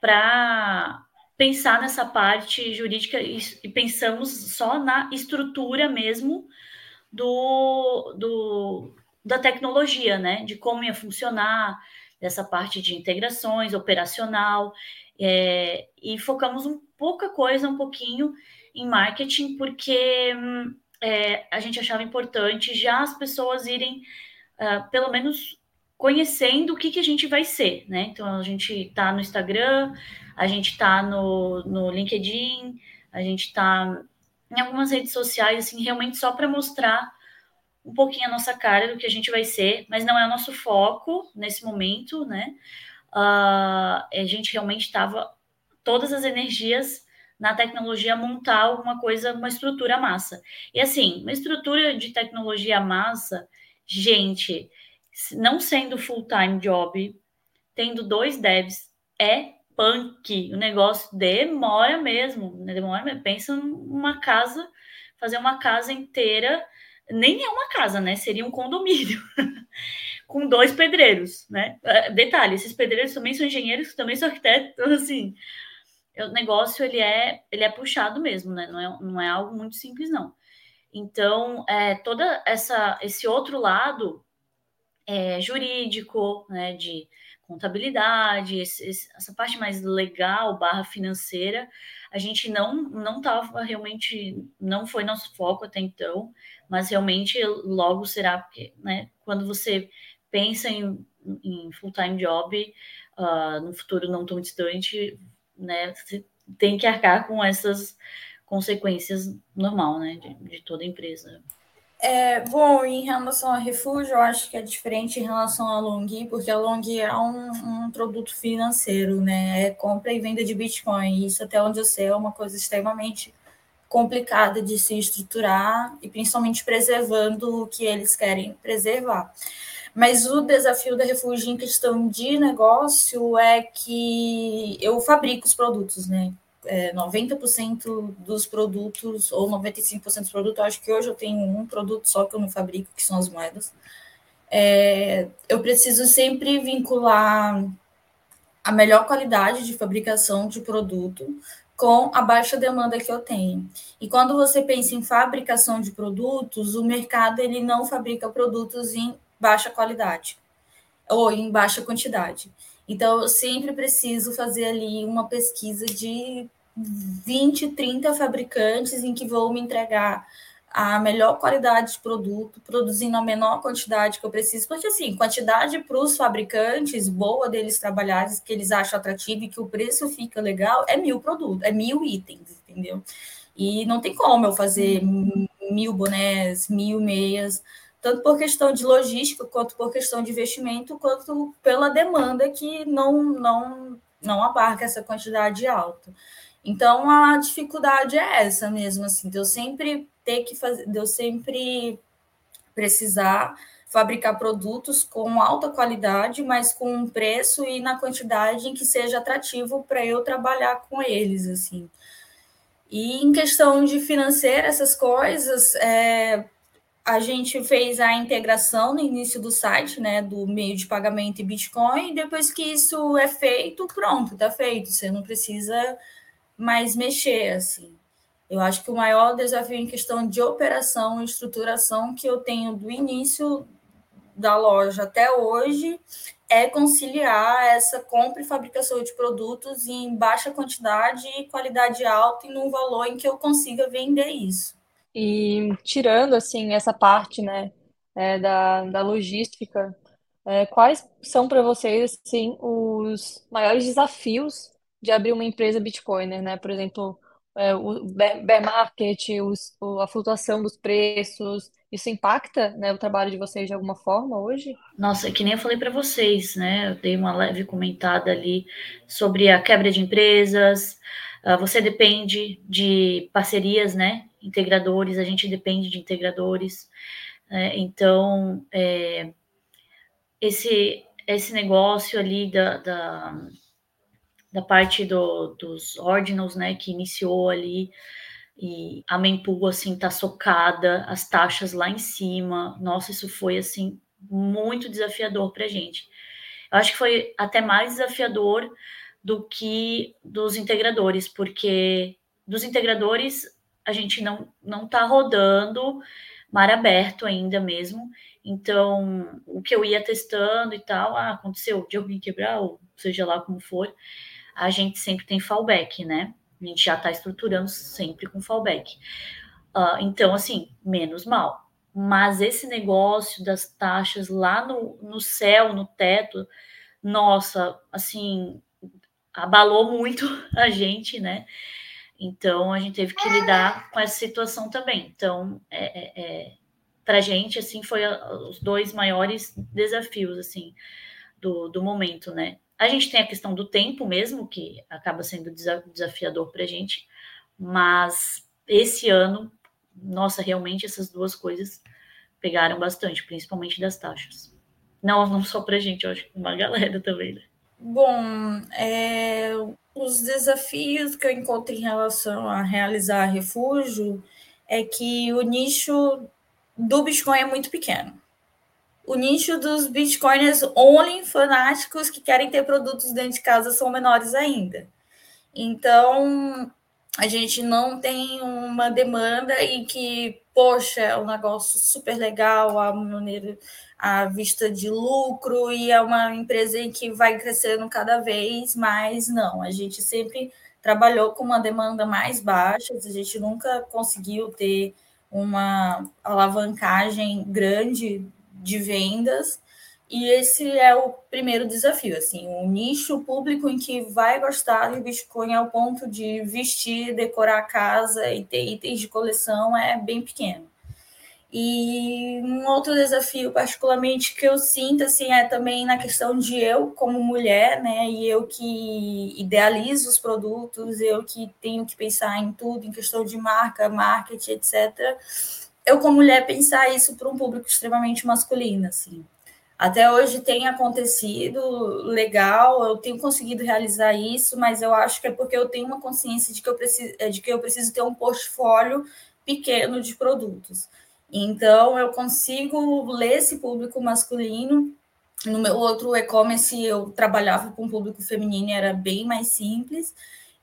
Speaker 2: para pensar nessa parte jurídica e, e, pensamos só na estrutura mesmo do, do da tecnologia, né? De como ia funcionar, dessa parte de integrações, operacional, é, e focamos um pouca coisa, um pouquinho em marketing, porque hum, é, a gente achava importante já as pessoas irem, uh, pelo menos, conhecendo o que, que a gente vai ser, né? Então, a gente está no Instagram, a gente está no, no LinkedIn, a gente está em algumas redes sociais, assim, realmente só para mostrar um pouquinho a nossa cara do que a gente vai ser, mas não é o nosso foco nesse momento, né? Uh, a gente realmente estava todas as energias na tecnologia montar alguma coisa, uma estrutura massa. E assim, uma estrutura de tecnologia massa, gente, não sendo full-time job, tendo dois devs, é punk. O negócio demora mesmo, né? demora. Pensa numa casa, fazer uma casa inteira, nem é uma casa, né? Seria um condomínio. com dois pedreiros, né? É, detalhe, esses pedreiros também são engenheiros, também são arquitetos, então, assim, o negócio ele é ele é puxado mesmo, né? Não é, não é algo muito simples não. Então, é, toda essa esse outro lado é, jurídico, né, de contabilidade, esse, essa parte mais legal barra financeira, a gente não não estava realmente não foi nosso foco até então, mas realmente logo será porque, né, quando você pensa em, em full-time job uh, no futuro não tão distante, né? Você tem que arcar com essas consequências normal, né? De, de toda empresa.
Speaker 3: É, bom, em relação a refúgio, eu acho que é diferente em relação a Long, porque a Long é um, um, produto financeiro, né? É compra e venda de Bitcoin. Isso, até onde eu sei, é uma coisa extremamente complicada de se estruturar e principalmente preservando o que eles querem preservar. Mas o desafio da Refúgio em questão de negócio é que eu fabrico os produtos, né? É, 90% dos produtos, ou 95% dos produtos, acho que hoje eu tenho um produto só que eu não fabrico, que são as moedas. É, eu preciso sempre vincular a melhor qualidade de fabricação de produto com a baixa demanda que eu tenho. E quando você pensa em fabricação de produtos, o mercado ele não fabrica produtos em baixa qualidade ou em baixa quantidade. Então, eu sempre preciso fazer ali uma pesquisa de 20, 30 fabricantes em que vou me entregar a melhor qualidade de produto, produzindo a menor quantidade que eu preciso, porque assim, quantidade para os fabricantes boa deles trabalharem, que eles acham atrativo e que o preço fica legal, é mil produtos, é mil itens, entendeu? E não tem como eu fazer mil bonés, mil meias, tanto por questão de logística, quanto por questão de investimento, quanto pela demanda que não, não, não abarca essa quantidade alta. Então, a dificuldade é essa mesmo, assim, eu sempre ter que fazer, de eu sempre precisar fabricar produtos com alta qualidade, mas com um preço e na quantidade em que seja atrativo para eu trabalhar com eles, assim. E em questão de financeira, essas coisas, é, a gente fez a integração no início do site, né, do meio de pagamento e Bitcoin, e depois que isso é feito, pronto, está feito, você não precisa mais mexer, assim. Eu acho que o maior desafio em questão de operação e estruturação que eu tenho do início da loja até hoje é conciliar essa compra e fabricação de produtos em baixa quantidade e qualidade alta e num valor em que eu consiga vender isso.
Speaker 4: E tirando assim essa parte, né, é, da, da logística, é, quais são para vocês assim os maiores desafios de abrir uma empresa Bitcoiner, né? Por exemplo, é, o bear market, os, a flutuação dos preços, isso impacta, né, o trabalho de vocês de alguma forma hoje?
Speaker 2: Nossa, é que nem eu falei para vocês, né? Eu dei uma leve comentada ali sobre a quebra de empresas. Uh, você depende de parcerias, né? integradores, a gente depende de integradores. É, então, é, esse, esse negócio ali da, da, da parte do, dos ordinals, né, que iniciou ali, e a mempool, assim, tá socada, as taxas lá em cima, nossa, isso foi, assim, muito desafiador para a gente. Eu acho que foi até mais desafiador do que dos integradores, porque dos integradores a gente não não está rodando mar aberto ainda mesmo. Então, o que eu ia testando e tal, ah, aconteceu de alguém quebrar, ou seja lá como for, a gente sempre tem fallback, né? A gente já está estruturando sempre com fallback. Uh, então, assim, menos mal. Mas esse negócio das taxas lá no, no céu, no teto, nossa, assim, abalou muito a gente, né? Então a gente teve que lidar com essa situação também. Então, é, é, é para a gente, assim, foi os dois maiores desafios, assim, do, do momento, né? A gente tem a questão do tempo mesmo, que acaba sendo desafiador para a gente, mas esse ano, nossa, realmente essas duas coisas pegaram bastante, principalmente das taxas. Não, não só para a gente, eu acho que uma galera também, né?
Speaker 3: Bom, é, os desafios que eu encontro em relação a realizar refúgio é que o nicho do Bitcoin é muito pequeno. O nicho dos Bitcoiners only fanáticos que querem ter produtos dentro de casa são menores ainda. Então, a gente não tem uma demanda em que, poxa, é um negócio super legal, a maneira, a vista de lucro e é uma empresa em que vai crescendo cada vez mais. Não, a gente sempre trabalhou com uma demanda mais baixa, a gente nunca conseguiu ter uma alavancagem grande de vendas. E esse é o primeiro desafio, assim, o nicho público em que vai gostar de Bitcoin ao ponto de vestir, decorar a casa e ter itens de coleção é bem pequeno. E um outro desafio, particularmente, que eu sinto, assim, é também na questão de eu, como mulher, né, e eu que idealizo os produtos, eu que tenho que pensar em tudo, em questão de marca, marketing, etc. Eu, como mulher, pensar isso para um público extremamente masculino, assim. Até hoje tem acontecido legal, eu tenho conseguido realizar isso, mas eu acho que é porque eu tenho uma consciência de que eu preciso, de que eu preciso ter um portfólio pequeno de produtos. Então, eu consigo ler esse público masculino. No meu outro e-commerce, eu trabalhava com público feminino, era bem mais simples.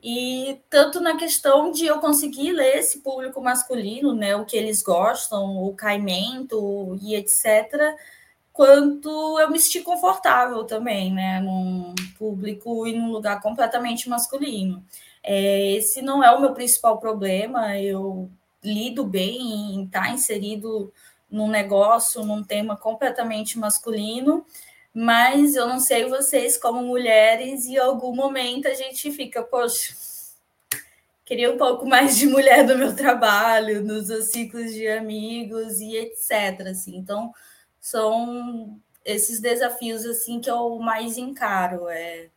Speaker 3: E tanto na questão de eu conseguir ler esse público masculino, né, o que eles gostam, o caimento e etc., quanto eu me senti confortável também, né, num público e num lugar completamente masculino. É, esse não é o meu principal problema, eu lido bem em estar tá inserido num negócio, num tema completamente masculino, mas eu não sei vocês, como mulheres, e em algum momento a gente fica, poxa, queria um pouco mais de mulher no meu trabalho, nos ciclos de amigos e etc. Assim. Então, são esses desafios assim que eu mais encaro. É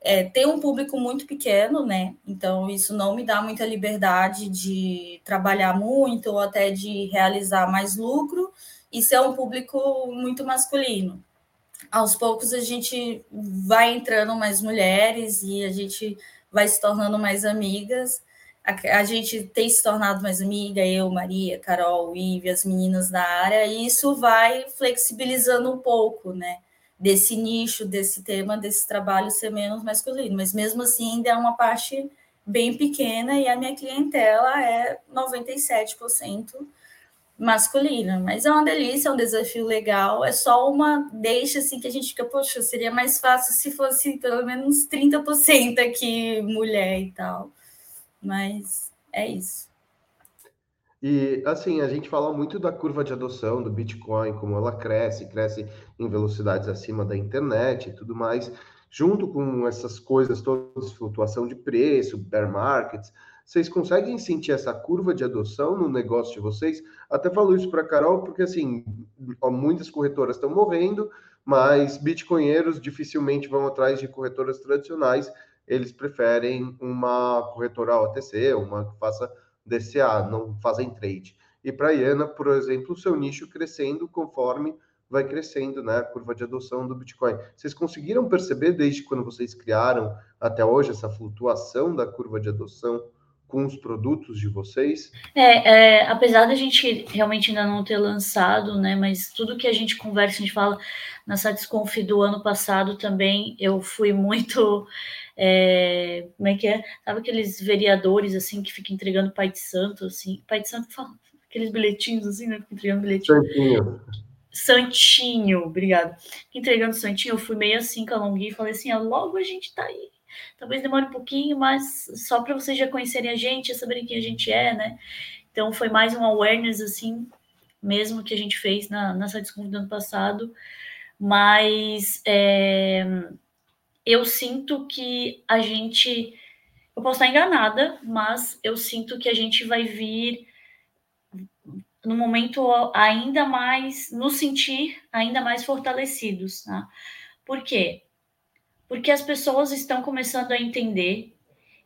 Speaker 3: é, tem um público muito pequeno, né? Então, isso não me dá muita liberdade de trabalhar muito ou até de realizar mais lucro. Isso é um público muito masculino. Aos poucos, a gente vai entrando mais mulheres e a gente vai se tornando mais amigas. A, a gente tem se tornado mais amiga, eu, Maria, Carol, Ive, as meninas da área, e isso vai flexibilizando um pouco, né? desse nicho, desse tema, desse trabalho ser menos masculino, mas mesmo assim ainda é uma parte bem pequena e a minha clientela é 97% masculina, mas é uma delícia, é um desafio legal, é só uma deixa assim que a gente fica, poxa, seria mais fácil se fosse pelo menos 30% aqui mulher e tal. Mas é isso.
Speaker 1: E assim, a gente fala muito da curva de adoção do Bitcoin, como ela cresce, cresce em velocidades acima da internet e tudo mais, junto com essas coisas todas, flutuação de preço, bear markets, vocês conseguem sentir essa curva de adoção no negócio de vocês? Até falo isso para Carol, porque assim, muitas corretoras estão morrendo, mas bitcoinheiros dificilmente vão atrás de corretoras tradicionais, eles preferem uma corretora OTC, uma que faça DCA, não fazem trade. E para a Iana, por exemplo, o seu nicho crescendo conforme vai crescendo, né, a curva de adoção do Bitcoin. Vocês conseguiram perceber desde quando vocês criaram até hoje essa flutuação da curva de adoção com os produtos de vocês?
Speaker 2: É, é, apesar da gente realmente ainda não ter lançado, né, mas tudo que a gente conversa, a gente fala na Satisconf do ano passado também, eu fui muito é, como é que é? Sabe aqueles vereadores assim que ficam entregando pai de santo, assim, pai de santo fala, aqueles bilhetinhos assim, né? Entregando bilhetinhos. Santinho, obrigado. Entregando Santinho, eu fui meio assim com a Longhi e falei assim: ah, logo a gente tá aí. Talvez demore um pouquinho, mas só para vocês já conhecerem a gente, saberem quem a gente é, né? Então foi mais um awareness assim, mesmo que a gente fez na, nessa discussão do ano passado. Mas é, eu sinto que a gente. Eu posso estar enganada, mas eu sinto que a gente vai vir no momento ainda mais, nos sentir ainda mais fortalecidos. Tá? Por quê? Porque as pessoas estão começando a entender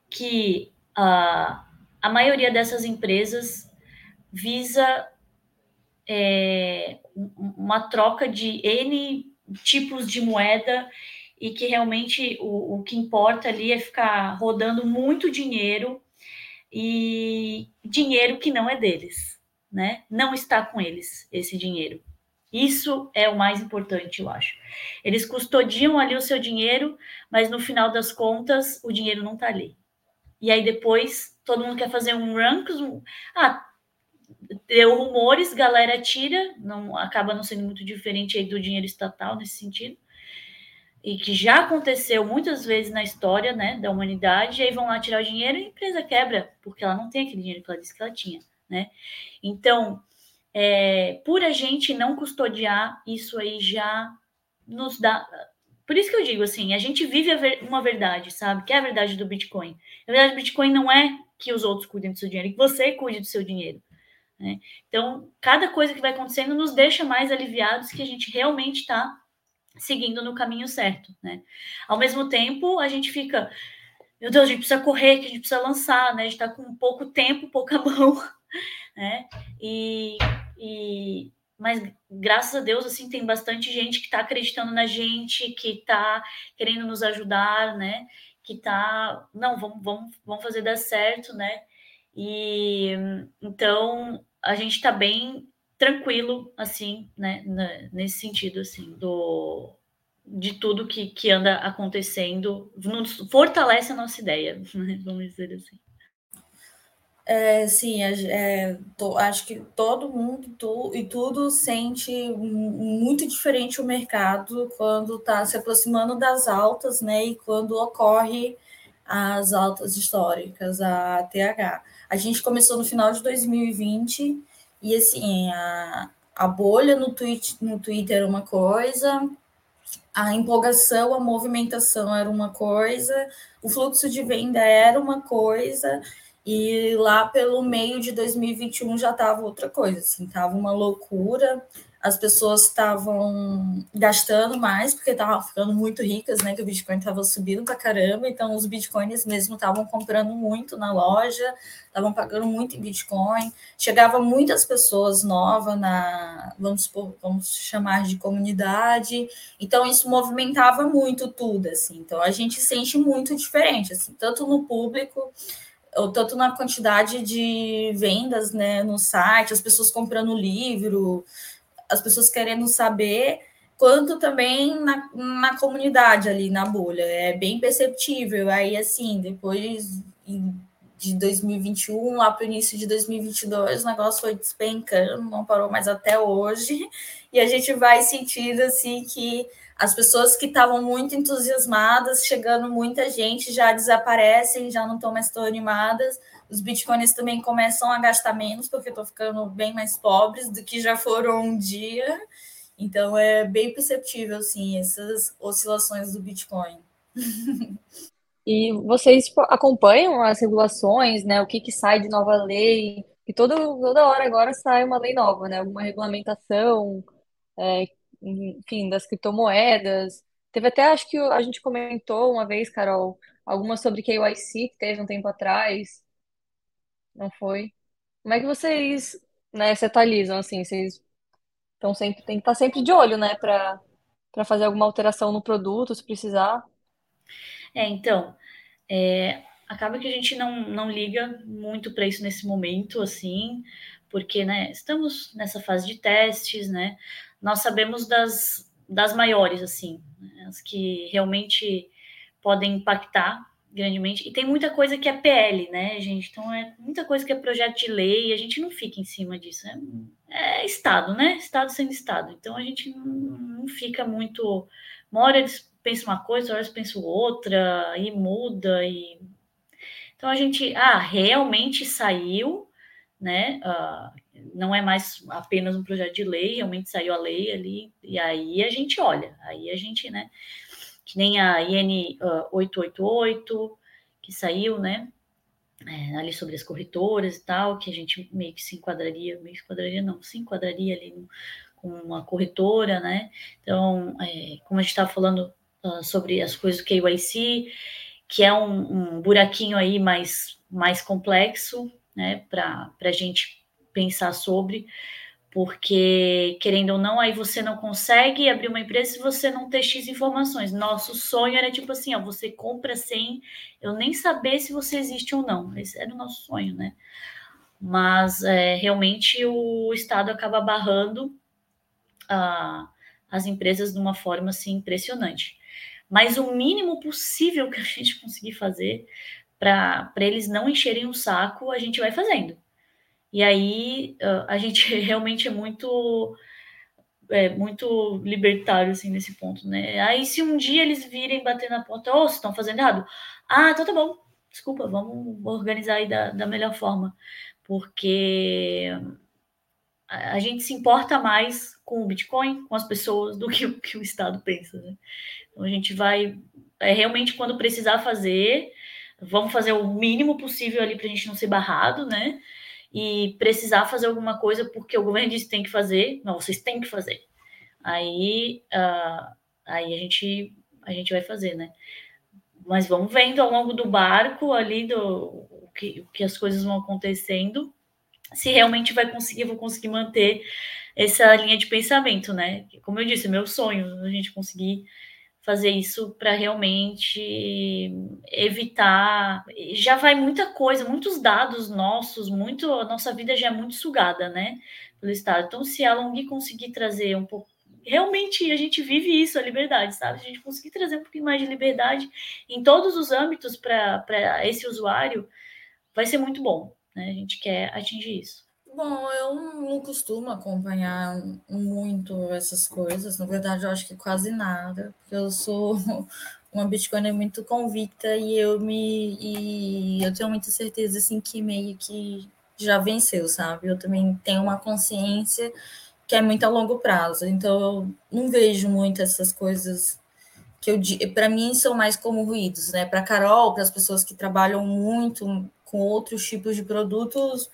Speaker 2: que uh, a maioria dessas empresas visa é, uma troca de N tipos de moeda e que realmente o, o que importa ali é ficar rodando muito dinheiro e dinheiro que não é deles né? Não está com eles esse dinheiro. Isso é o mais importante, eu acho. Eles custodiam ali o seu dinheiro, mas no final das contas o dinheiro não está ali. E aí depois todo mundo quer fazer um rank, ah, deu rumores, galera tira, não acaba não sendo muito diferente aí do dinheiro estatal nesse sentido. E que já aconteceu muitas vezes na história, né, da humanidade, e aí vão lá tirar o dinheiro e a empresa quebra, porque ela não tem aquele dinheiro que ela disse que ela tinha né? Então, é, por a gente não custodiar, isso aí já nos dá. Por isso que eu digo assim, a gente vive uma verdade, sabe? Que é a verdade do Bitcoin. A verdade do Bitcoin não é que os outros cuidem do seu dinheiro, é que você cuide do seu dinheiro. Né? Então, cada coisa que vai acontecendo nos deixa mais aliviados que a gente realmente está seguindo no caminho certo, né? Ao mesmo tempo, a gente fica, meu Deus, a gente precisa correr, que a gente precisa lançar, né? A gente está com pouco tempo, pouca mão, né? E, e mas graças a Deus assim tem bastante gente que está acreditando na gente, que está querendo nos ajudar, né? Que está não vamos, vamos, vamos fazer dar certo, né? E então a gente está bem tranquilo assim, né? Nesse sentido assim do de tudo que, que anda acontecendo, nos fortalece a nossa ideia, né? vamos dizer assim.
Speaker 3: É, sim, é, tô, acho que todo mundo tu, e tudo sente muito diferente o mercado quando está se aproximando das altas, né? E quando ocorre as altas históricas, a TH. A gente começou no final de 2020 e assim a, a bolha no, tweet, no Twitter era uma coisa, a empolgação, a movimentação era uma coisa, o fluxo de venda era uma coisa e lá pelo meio de 2021 já estava outra coisa, assim, tava uma loucura. As pessoas estavam gastando mais porque estavam ficando muito ricas, né? Que o Bitcoin estava subindo para caramba, então os bitcoins mesmo estavam comprando muito na loja, estavam pagando muito em Bitcoin. Chegava muitas pessoas novas na, vamos vamos chamar de comunidade. Então isso movimentava muito tudo, assim. Então a gente sente muito diferente, assim, tanto no público tanto na quantidade de vendas né, no site, as pessoas comprando livro, as pessoas querendo saber, quanto também na, na comunidade ali, na bolha. É bem perceptível. Aí, assim, depois de 2021 lá para o início de 2022, o negócio foi despencando, não parou mais até hoje. E a gente vai sentindo, assim, que as pessoas que estavam muito entusiasmadas, chegando muita gente, já desaparecem, já não estão mais tão animadas. Os bitcoins também começam a gastar menos, porque estão ficando bem mais pobres do que já foram um dia. Então é bem perceptível, sim, essas oscilações do Bitcoin.
Speaker 4: E vocês tipo, acompanham as regulações, né? O que, que sai de nova lei? E toda, toda hora agora sai uma lei nova, né? Alguma regulamentação, é, enfim, das criptomoedas. Teve até, acho que a gente comentou uma vez, Carol, alguma sobre KYC que teve um tempo atrás. Não foi? Como é que vocês, né, se atualizam, assim? Vocês estão sempre, tem que estar sempre de olho, né, para para fazer alguma alteração no produto, se precisar.
Speaker 2: É, então, é, acaba que a gente não, não liga muito para isso nesse momento, assim, porque, né, estamos nessa fase de testes, né, nós sabemos das, das maiores, assim, né, as que realmente podem impactar grandemente. E tem muita coisa que é PL, né, gente? Então é muita coisa que é projeto de lei, a gente não fica em cima disso. É, é Estado, né? Estado sendo Estado. Então a gente não, não fica muito. Uma hora eles pensam uma coisa, outra hora eles pensam outra, e muda. E... Então a gente, ah, realmente saiu, né? Uh, não é mais apenas um projeto de lei, realmente saiu a lei ali, e aí a gente olha, aí a gente, né? que nem a IN uh, 888, que saiu, né? É, ali sobre as corretoras e tal, que a gente meio que se enquadraria, meio que se enquadraria, não, se enquadraria ali no, com uma corretora, né? Então, é, como a gente estava falando uh, sobre as coisas do KYC, que é um, um buraquinho aí mais, mais complexo, né, para a gente pensar sobre, porque querendo ou não, aí você não consegue abrir uma empresa se você não ter X informações. Nosso sonho era tipo assim, ó, você compra sem eu nem saber se você existe ou não. Esse era o nosso sonho, né? Mas é, realmente o Estado acaba barrando ah, as empresas de uma forma assim impressionante. Mas o mínimo possível que a gente conseguir fazer para eles não encherem o saco, a gente vai fazendo. E aí a gente realmente é muito é, muito libertário assim nesse ponto, né? Aí se um dia eles virem bater na porta, ou oh, estão fazendo errado, ah, então tá bom, desculpa, vamos organizar aí da, da melhor forma, porque a, gente se importa mais com o Bitcoin, com as pessoas, do que o que o Estado pensa, né? Então a gente vai é, realmente quando precisar fazer, vamos fazer o mínimo possível ali para a gente não ser barrado, né? E precisar fazer alguma coisa porque o governo disse que tem que fazer, não, vocês têm que fazer. Aí, uh, aí a gente a gente vai fazer, né? Mas vamos vendo ao longo do barco ali do o que, o que as coisas vão acontecendo, se realmente vai conseguir, vou conseguir manter essa linha de pensamento, né? Como eu disse, meu sonho a gente conseguir fazer isso para realmente evitar. Já vai muita coisa, muitos dados nossos, muito a nossa vida já é muito sugada, né, pelo Estado. Então, se a Long conseguir trazer um pouco realmente a gente vive isso, a liberdade, sabe? A gente conseguir trazer um pouquinho mais de liberdade em todos os âmbitos para esse usuário, vai ser muito bom. Né? A gente quer atingir isso.
Speaker 3: Bom, eu não costumo acompanhar muito essas coisas. Na verdade, eu acho que quase nada, porque eu sou uma Bitcoiner muito convicta e eu me e eu tenho muita certeza assim que meio que já venceu, sabe? Eu também tenho uma consciência que é muito a longo prazo. Então eu não vejo muito essas coisas que eu para mim são mais como ruídos, né? Para Carol, para as pessoas que trabalham muito com outros tipos de produtos,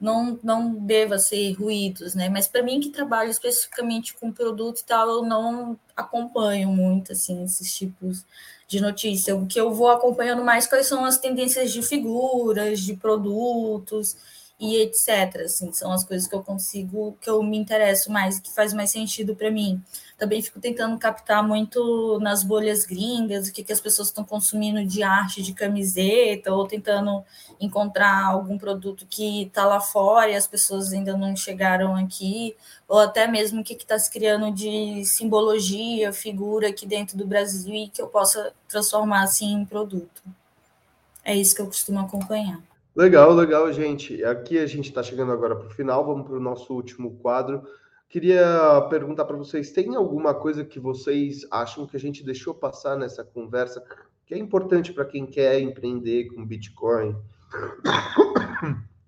Speaker 3: não, não deva ser ruídos, né? Mas para mim que trabalho especificamente com produto e tal, eu não acompanho muito assim esses tipos de notícia. O que eu vou acompanhando mais quais são as tendências de figuras, de produtos e etc. Assim, são as coisas que eu consigo, que eu me interesso mais, que faz mais sentido para mim. Também fico tentando captar muito nas bolhas gringas, o que, que as pessoas estão consumindo de arte, de camiseta, ou tentando encontrar algum produto que está lá fora e as pessoas ainda não chegaram aqui, ou até mesmo o que está se criando de simbologia, figura aqui dentro do Brasil e que eu possa transformar assim em produto. É isso que eu costumo acompanhar.
Speaker 1: Legal, legal, gente. Aqui a gente está chegando agora para o final, vamos para o nosso último quadro. Queria perguntar para vocês: tem alguma coisa que vocês acham que a gente deixou passar nessa conversa que é importante para quem quer empreender com Bitcoin?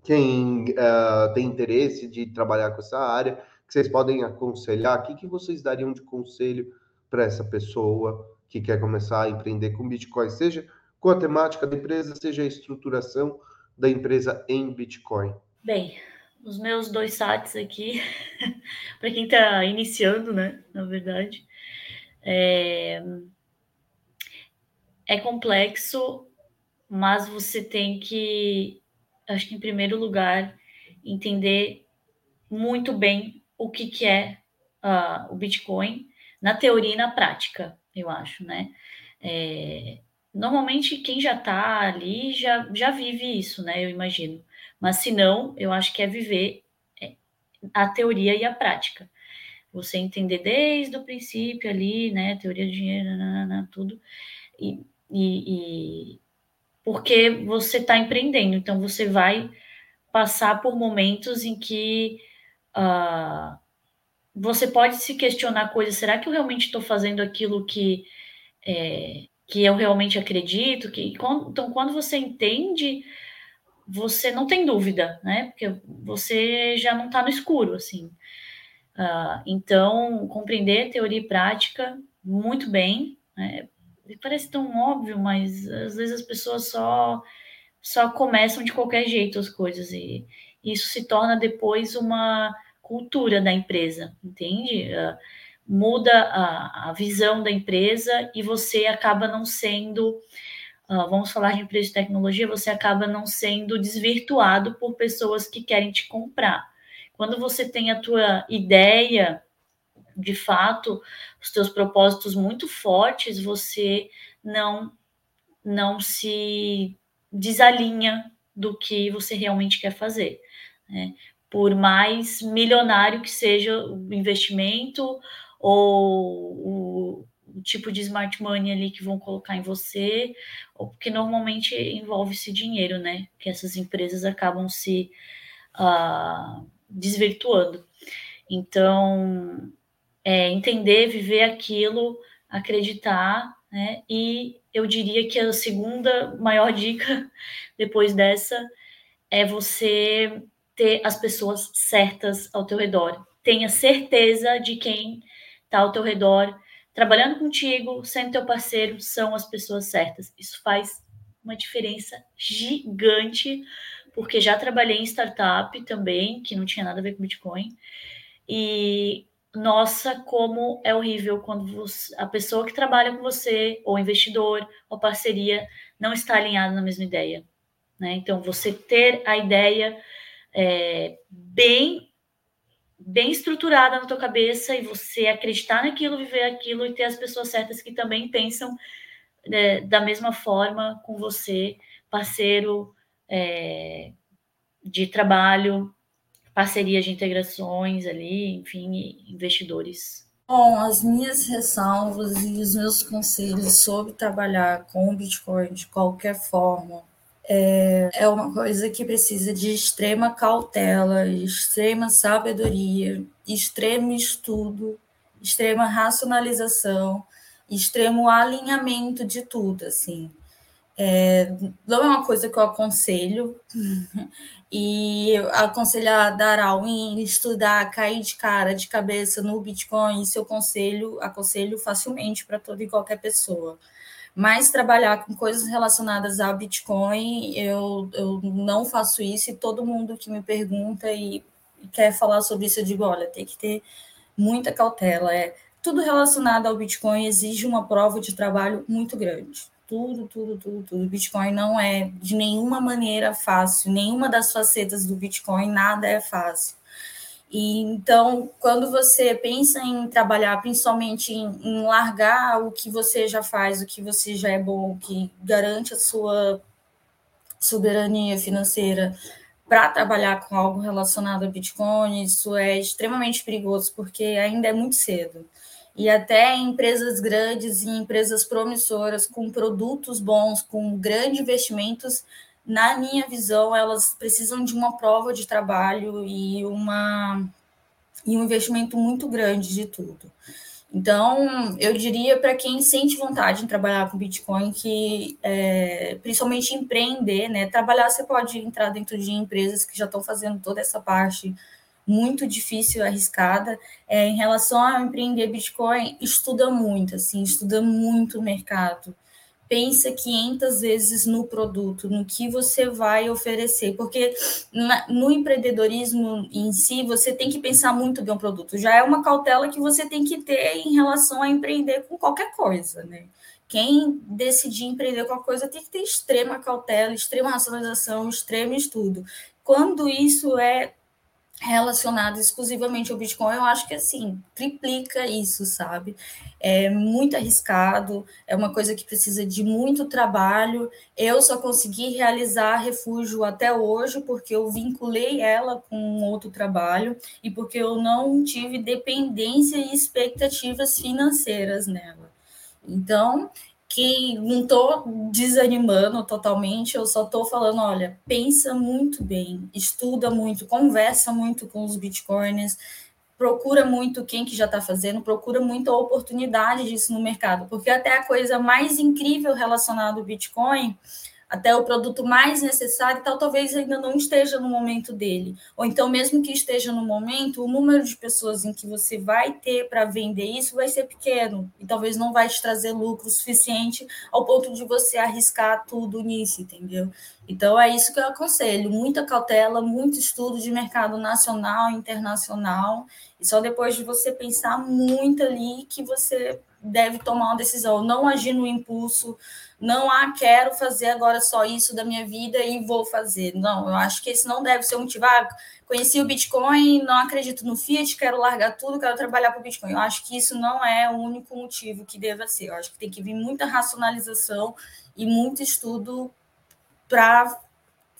Speaker 1: Quem uh, tem interesse de trabalhar com essa área, que vocês podem aconselhar? O que, que vocês dariam de conselho para essa pessoa que quer começar a empreender com Bitcoin, seja com a temática da empresa, seja a estruturação? Da empresa em Bitcoin?
Speaker 2: Bem, os meus dois sites aqui, para quem está iniciando, né? Na verdade, é... é complexo, mas você tem que, acho que em primeiro lugar, entender muito bem o que, que é uh, o Bitcoin na teoria e na prática, eu acho, né? É, Normalmente, quem já está ali já, já vive isso, né? Eu imagino. Mas se não, eu acho que é viver é, a teoria e a prática. Você entender desde o princípio ali, né? Teoria do dinheiro, nanana, tudo. E, e, porque você está empreendendo. Então, você vai passar por momentos em que uh, você pode se questionar coisas. Será que eu realmente estou fazendo aquilo que, é, que eu realmente acredito? Que, então, quando você entende, você não tem dúvida, né? Porque você já não está no escuro, assim. Uh, então, compreender teoria e prática muito bem, né? parece tão óbvio, mas às vezes as pessoas só só começam de qualquer jeito as coisas e isso se torna depois uma cultura da empresa, entende? Uh, muda a, a, visão da empresa e você acaba não sendo, uh, vamos falar de empresa de tecnologia, você acaba não sendo desvirtuado por pessoas que querem te comprar. Quando você tem a tua ideia, de fato, os teus propósitos muito fortes, você não não se desalinha do que você realmente quer fazer. Né? Por mais milionário que seja o investimento ou o, o, tipo de smart money ali que vão colocar em você, ou porque normalmente envolve-se dinheiro, né? Que essas empresas acabam se uh, desvirtuando. Então, é, entender, viver aquilo, acreditar, né? E eu diria que a segunda maior dica depois dessa é você ter as pessoas certas ao teu redor. Tenha certeza de quem está ao teu redor, trabalhando contigo, sendo teu parceiro, são as pessoas certas. Isso faz uma diferença gigante porque já trabalhei em startup também, que não tinha nada a ver com Bitcoin. E nossa, como é horrível quando você, a pessoa que trabalha com você, ou investidor, ou parceria, não está alinhada na mesma ideia. Né? Então, você ter a ideia é, bem bem estruturada na tua cabeça e você acreditar naquilo, viver aquilo e ter as pessoas certas que também pensam é, da mesma forma com você, parceiro, é, de trabalho, parcerias de integrações ali, enfim, investidores.
Speaker 3: Bom, as minhas ressalvas e os meus conselhos sobre trabalhar com o Bitcoin de qualquer forma é, é uma coisa que precisa de extrema cautela, extrema sabedoria, extremo estudo, extrema racionalização, extremo alinhamento de tudo, assim. É, não é uma coisa que eu aconselho, e aconselhar dar all-in, estudar, cair de cara, de cabeça no Bitcoin, isso eu aconselho, aconselho facilmente para toda e qualquer pessoa. Mas trabalhar com coisas relacionadas ao Bitcoin, eu, eu não faço isso, e todo mundo que me pergunta e quer falar sobre isso, eu digo, olha, tem que ter muita cautela. É, tudo relacionado ao Bitcoin exige uma prova de trabalho muito grande tudo, tudo, tudo, tudo. Bitcoin não é de nenhuma maneira fácil, nenhuma das facetas do Bitcoin, nada é fácil. E então, quando você pensa em trabalhar, principalmente em, em, largar o que você já faz, o que você já é bom, que garante a sua soberania financeira, para trabalhar com algo relacionado a Bitcoin, isso é extremamente perigoso, porque ainda é muito cedo. E até empresas grandes e empresas promissoras com produtos bons, com grandes investimentos, na minha visão, elas precisam de uma prova de trabalho e uma e um investimento muito grande de tudo. Então, eu diria para quem sente vontade em trabalhar com Bitcoin que, é, principalmente empreender, né? Trabalhar você pode entrar dentro de empresas que já estão fazendo toda essa parte muito difícil, arriscada. É, em relação a empreender Bitcoin, estuda muito, assim, estuda muito o mercado. Pensa 500 vezes no produto, no que você vai oferecer, porque no empreendedorismo em si, você tem que pensar muito bem o produto. Já é uma cautela que você tem que ter em relação a empreender com qualquer coisa, né? Quem decidir empreender com qualquer coisa tem que ter extrema cautela, extrema racionalização, extremo estudo. Quando isso é relacionado exclusivamente ao Bitcoin, eu acho que assim, triplica isso, sabe? É muito arriscado, é uma coisa que precisa de muito trabalho. Eu só consegui realizar refúgio até hoje porque eu vinculei ela com outro trabalho e porque eu não tive dependência e expectativas financeiras nela. Então, que não estou desanimando totalmente, eu só estou falando, olha, pensa muito bem, estuda muito, conversa muito com os bitcoins, procura muito quem que já está fazendo, procura muito a oportunidade disso no mercado, porque até a coisa mais incrível relacionada ao Bitcoin até o produto mais necessário, tal, talvez ainda não esteja no momento dele. Ou então, mesmo que esteja no momento, o número de pessoas em que você vai ter para vender isso vai ser pequeno. E talvez não vai te trazer lucro suficiente ao ponto de você arriscar tudo nisso, entendeu? Então, é isso que eu aconselho: muita cautela, muito estudo de mercado nacional, internacional, e só depois de você pensar muito ali que você deve tomar uma decisão, não agir no impulso não ah, quero fazer agora só isso da minha vida e vou fazer. Não, eu acho que esse não deve ser o motivo. Ah, conheci o Bitcoin, não acredito no Fiat, quero largar tudo, quero trabalhar para o Bitcoin. Eu acho que isso não é o único motivo que deva ser. Eu acho que tem que vir muita racionalização e muito estudo para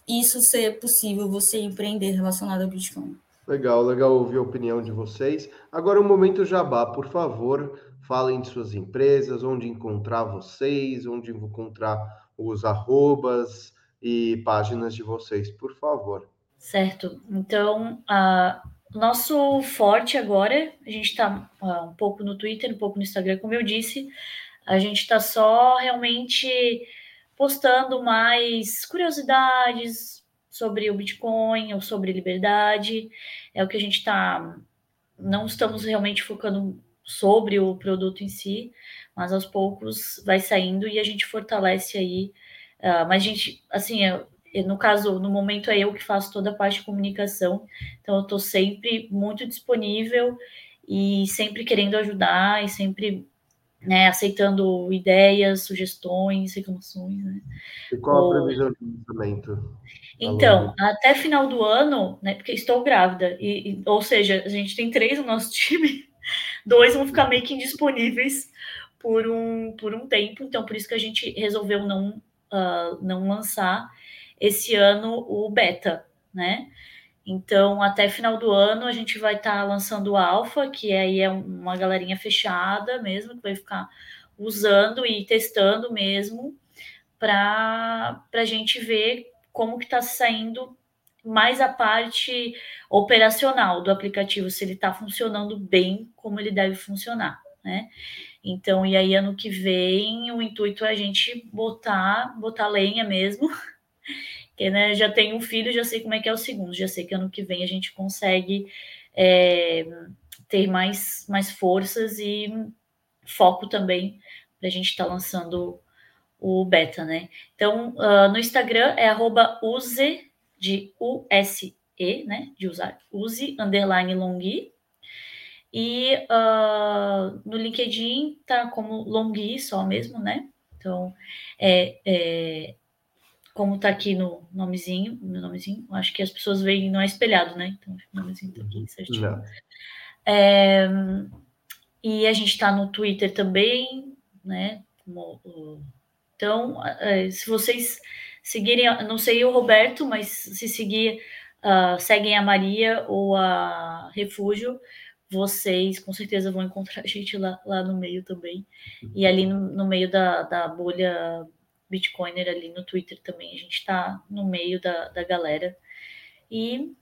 Speaker 3: isso ser possível, você empreender relacionado ao Bitcoin.
Speaker 1: Legal, legal ouvir a opinião de vocês. Agora o momento jabá, por favor falem de suas empresas, onde encontrar vocês, onde encontrar os arrobas e páginas de vocês, por favor.
Speaker 2: Certo. Então, uh, nosso forte agora, a gente está uh, um pouco no Twitter, um pouco no Instagram, como eu disse, a gente está só realmente postando mais curiosidades sobre o Bitcoin ou sobre liberdade. É o que a gente está. Não estamos realmente focando sobre o produto em si, mas aos poucos vai saindo e a gente fortalece aí. Uh, mas a gente, assim, eu, no caso, no momento é eu que faço toda a parte de comunicação, então eu estou sempre muito disponível e sempre querendo ajudar e sempre né, aceitando ideias, sugestões, reclamações. Né?
Speaker 1: E qual a previsão de lançamento?
Speaker 2: Então, até final do ano, né, porque estou grávida, e, e, ou seja, a gente tem três no nosso time, Dois vão ficar meio que indisponíveis por um, por um tempo, então por isso que a gente resolveu não, uh, não lançar esse ano o beta, né? Então, até final do ano, a gente vai estar tá lançando o alfa, que aí é uma galerinha fechada mesmo, que vai ficar usando e testando mesmo, para a gente ver como que está saindo mais a parte operacional do aplicativo, se ele está funcionando bem como ele deve funcionar, né? Então, e aí ano que vem o intuito é a gente botar, botar lenha mesmo. que né, já tenho um filho, já sei como é que é o segundo, já sei que ano que vem a gente consegue é, ter mais, mais forças e foco também para a gente estar tá lançando o beta, né? Então, uh, no Instagram é arroba use de USE, né, de usar, use, underline longui, e uh, no LinkedIn tá como longui só mesmo, né, então, é, é como tá aqui no nomezinho, no nomezinho, acho que as pessoas veem, não é espelhado, né, então o nomezinho tá aqui certinho. É, e a gente tá no Twitter também, né, como, então, é, se vocês seguirem, não sei o Roberto, mas se seguir, uh, seguem a Maria ou a Refúgio, vocês com certeza vão encontrar a gente lá, lá no meio também. E ali no, no meio da, da bolha Bitcoiner, ali no Twitter também, a gente está no meio da, da galera. E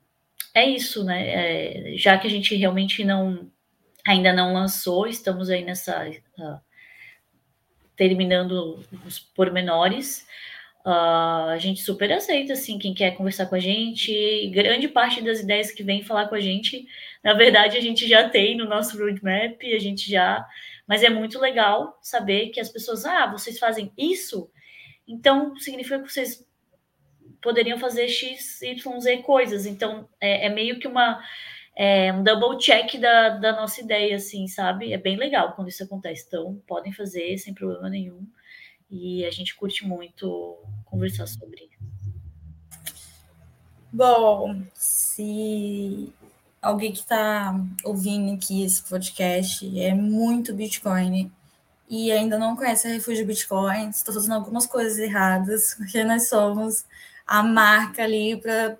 Speaker 2: é isso, né? É, já que a gente realmente não ainda não lançou, estamos aí nessa. Uh, terminando os pormenores. Uh, a gente super aceita, assim, quem quer conversar com a gente. Grande parte das ideias que vem falar com a gente, na verdade, a gente já tem no nosso roadmap, a gente já. Mas é muito legal saber que as pessoas, ah, vocês fazem isso, então significa que vocês poderiam fazer X, Y, Z coisas. Então, é, é meio que uma. É um double check da, da nossa ideia, assim, sabe? É bem legal quando isso acontece. Então, podem fazer sem problema nenhum e a gente curte muito conversar sobre.
Speaker 3: Bom, se alguém que está ouvindo aqui esse podcast é muito Bitcoin e ainda não conhece a Refúgio Bitcoin, está fazendo algumas coisas erradas, porque nós somos a marca ali para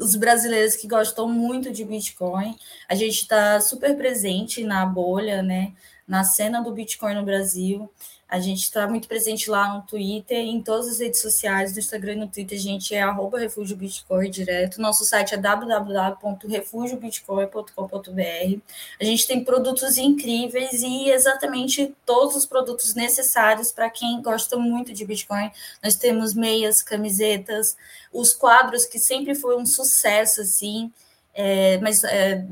Speaker 3: os brasileiros que gostam muito de Bitcoin. A gente está super presente na bolha, né? Na cena do Bitcoin no Brasil. A gente está muito presente lá no Twitter, em todas as redes sociais, no Instagram e no Twitter, a gente é arroba Refúgio Bitcoin direto. Nosso site é www.refugiobitcoin.com.br. A gente tem produtos incríveis e exatamente todos os produtos necessários para quem gosta muito de Bitcoin. Nós temos meias, camisetas, os quadros que sempre foi um sucesso, assim é, mas é,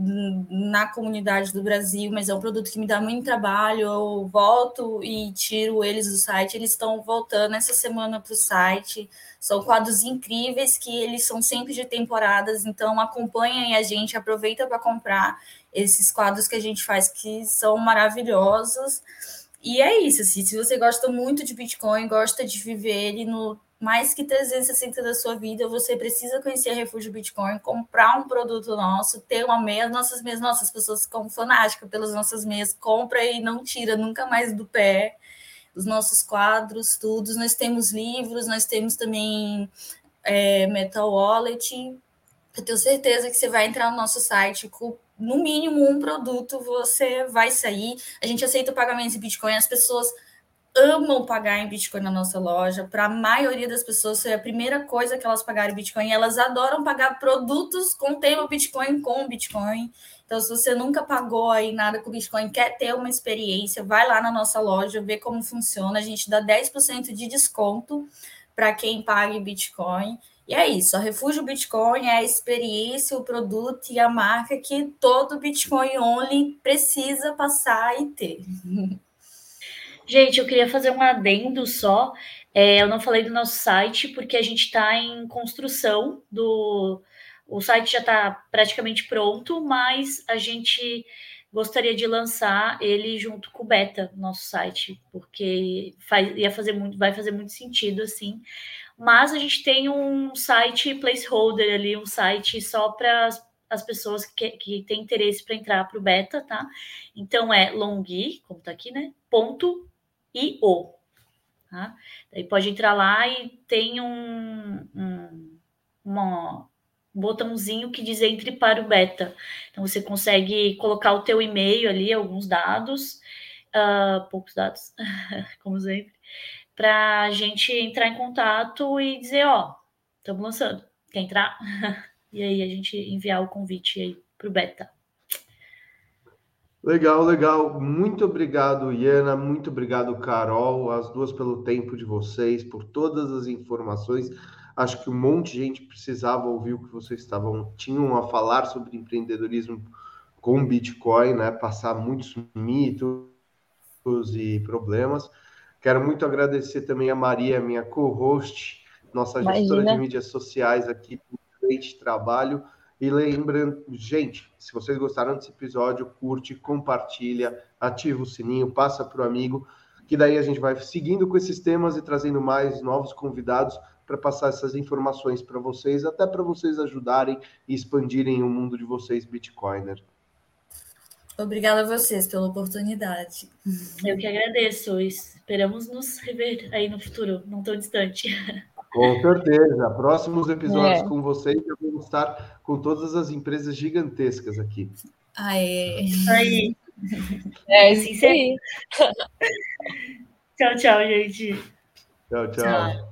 Speaker 3: na comunidade do Brasil, mas é um produto que me dá muito trabalho. Eu volto e tiro eles do site. Eles estão voltando essa semana para o site. São quadros incríveis que eles são sempre de temporadas. Então acompanhem a gente, aproveita para comprar esses quadros que a gente faz que são maravilhosos. E é isso. Assim, se você gosta muito de Bitcoin, gosta de viver ele no mais que 360 da sua vida, você precisa conhecer Refúgio Bitcoin, comprar um produto nosso, ter uma meia, nossas meias, nossas pessoas ficam fanáticas pelas nossas meias, compra e não tira nunca mais do pé os nossos quadros, tudo. Nós temos livros, nós temos também é, Metal Wallet. Eu tenho certeza que você vai entrar no nosso site com no mínimo um produto, você vai sair. A gente aceita pagamentos em Bitcoin, as pessoas amam pagar em Bitcoin na nossa loja. Para a maioria das pessoas, foi a primeira coisa que elas pagaram em Bitcoin. Elas adoram pagar produtos com tema Bitcoin com Bitcoin. Então, se você nunca pagou aí nada com Bitcoin, quer ter uma experiência, vai lá na nossa loja, vê como funciona. A gente dá 10% de desconto para quem paga em Bitcoin. E é isso, a Refúgio Bitcoin é a experiência, o produto e a marca que todo Bitcoin Only precisa passar e ter.
Speaker 2: Gente, eu queria fazer um adendo só. É, eu não falei do nosso site porque a gente está em construção do. O site já está praticamente pronto, mas a gente gostaria de lançar ele junto com o beta, nosso site, porque faz, ia fazer muito, vai fazer muito sentido assim. Mas a gente tem um site placeholder ali, um site só para as pessoas que, que têm interesse para entrar para o beta, tá? Então é longi, como está aqui, né? Ponto e o. Tá? Daí pode entrar lá e tem um, um, uma, um botãozinho que diz entre para o beta. Então você consegue colocar o teu e-mail ali, alguns dados, uh, poucos dados, como sempre, para a gente entrar em contato e dizer, ó, estamos lançando, quer entrar? e aí a gente enviar o convite aí para o beta.
Speaker 1: Legal, legal. Muito obrigado, Iana. Muito obrigado, Carol. As duas pelo tempo de vocês, por todas as informações. Acho que um monte de gente precisava ouvir o que vocês estavam tinham a falar sobre empreendedorismo com Bitcoin, né? Passar muitos mitos e problemas. Quero muito agradecer também a Maria, minha co-host, nossa gestora Imagina. de mídias sociais aqui, excelente trabalho. E lembrando, gente, se vocês gostaram desse episódio, curte, compartilha, ativa o sininho, passa para o amigo, que daí a gente vai seguindo com esses temas e trazendo mais novos convidados para passar essas informações para vocês, até para vocês ajudarem e expandirem o mundo de vocês, Bitcoiner.
Speaker 3: Obrigada a vocês pela oportunidade.
Speaker 2: Eu que agradeço. Esperamos nos rever aí no futuro, não tão distante.
Speaker 1: Com certeza. Próximos episódios é. com vocês, eu vou estar com todas as empresas gigantescas aqui.
Speaker 3: Aê.
Speaker 2: Aí.
Speaker 4: É isso aí.
Speaker 2: tchau, tchau, gente.
Speaker 1: Tchau, tchau. tchau.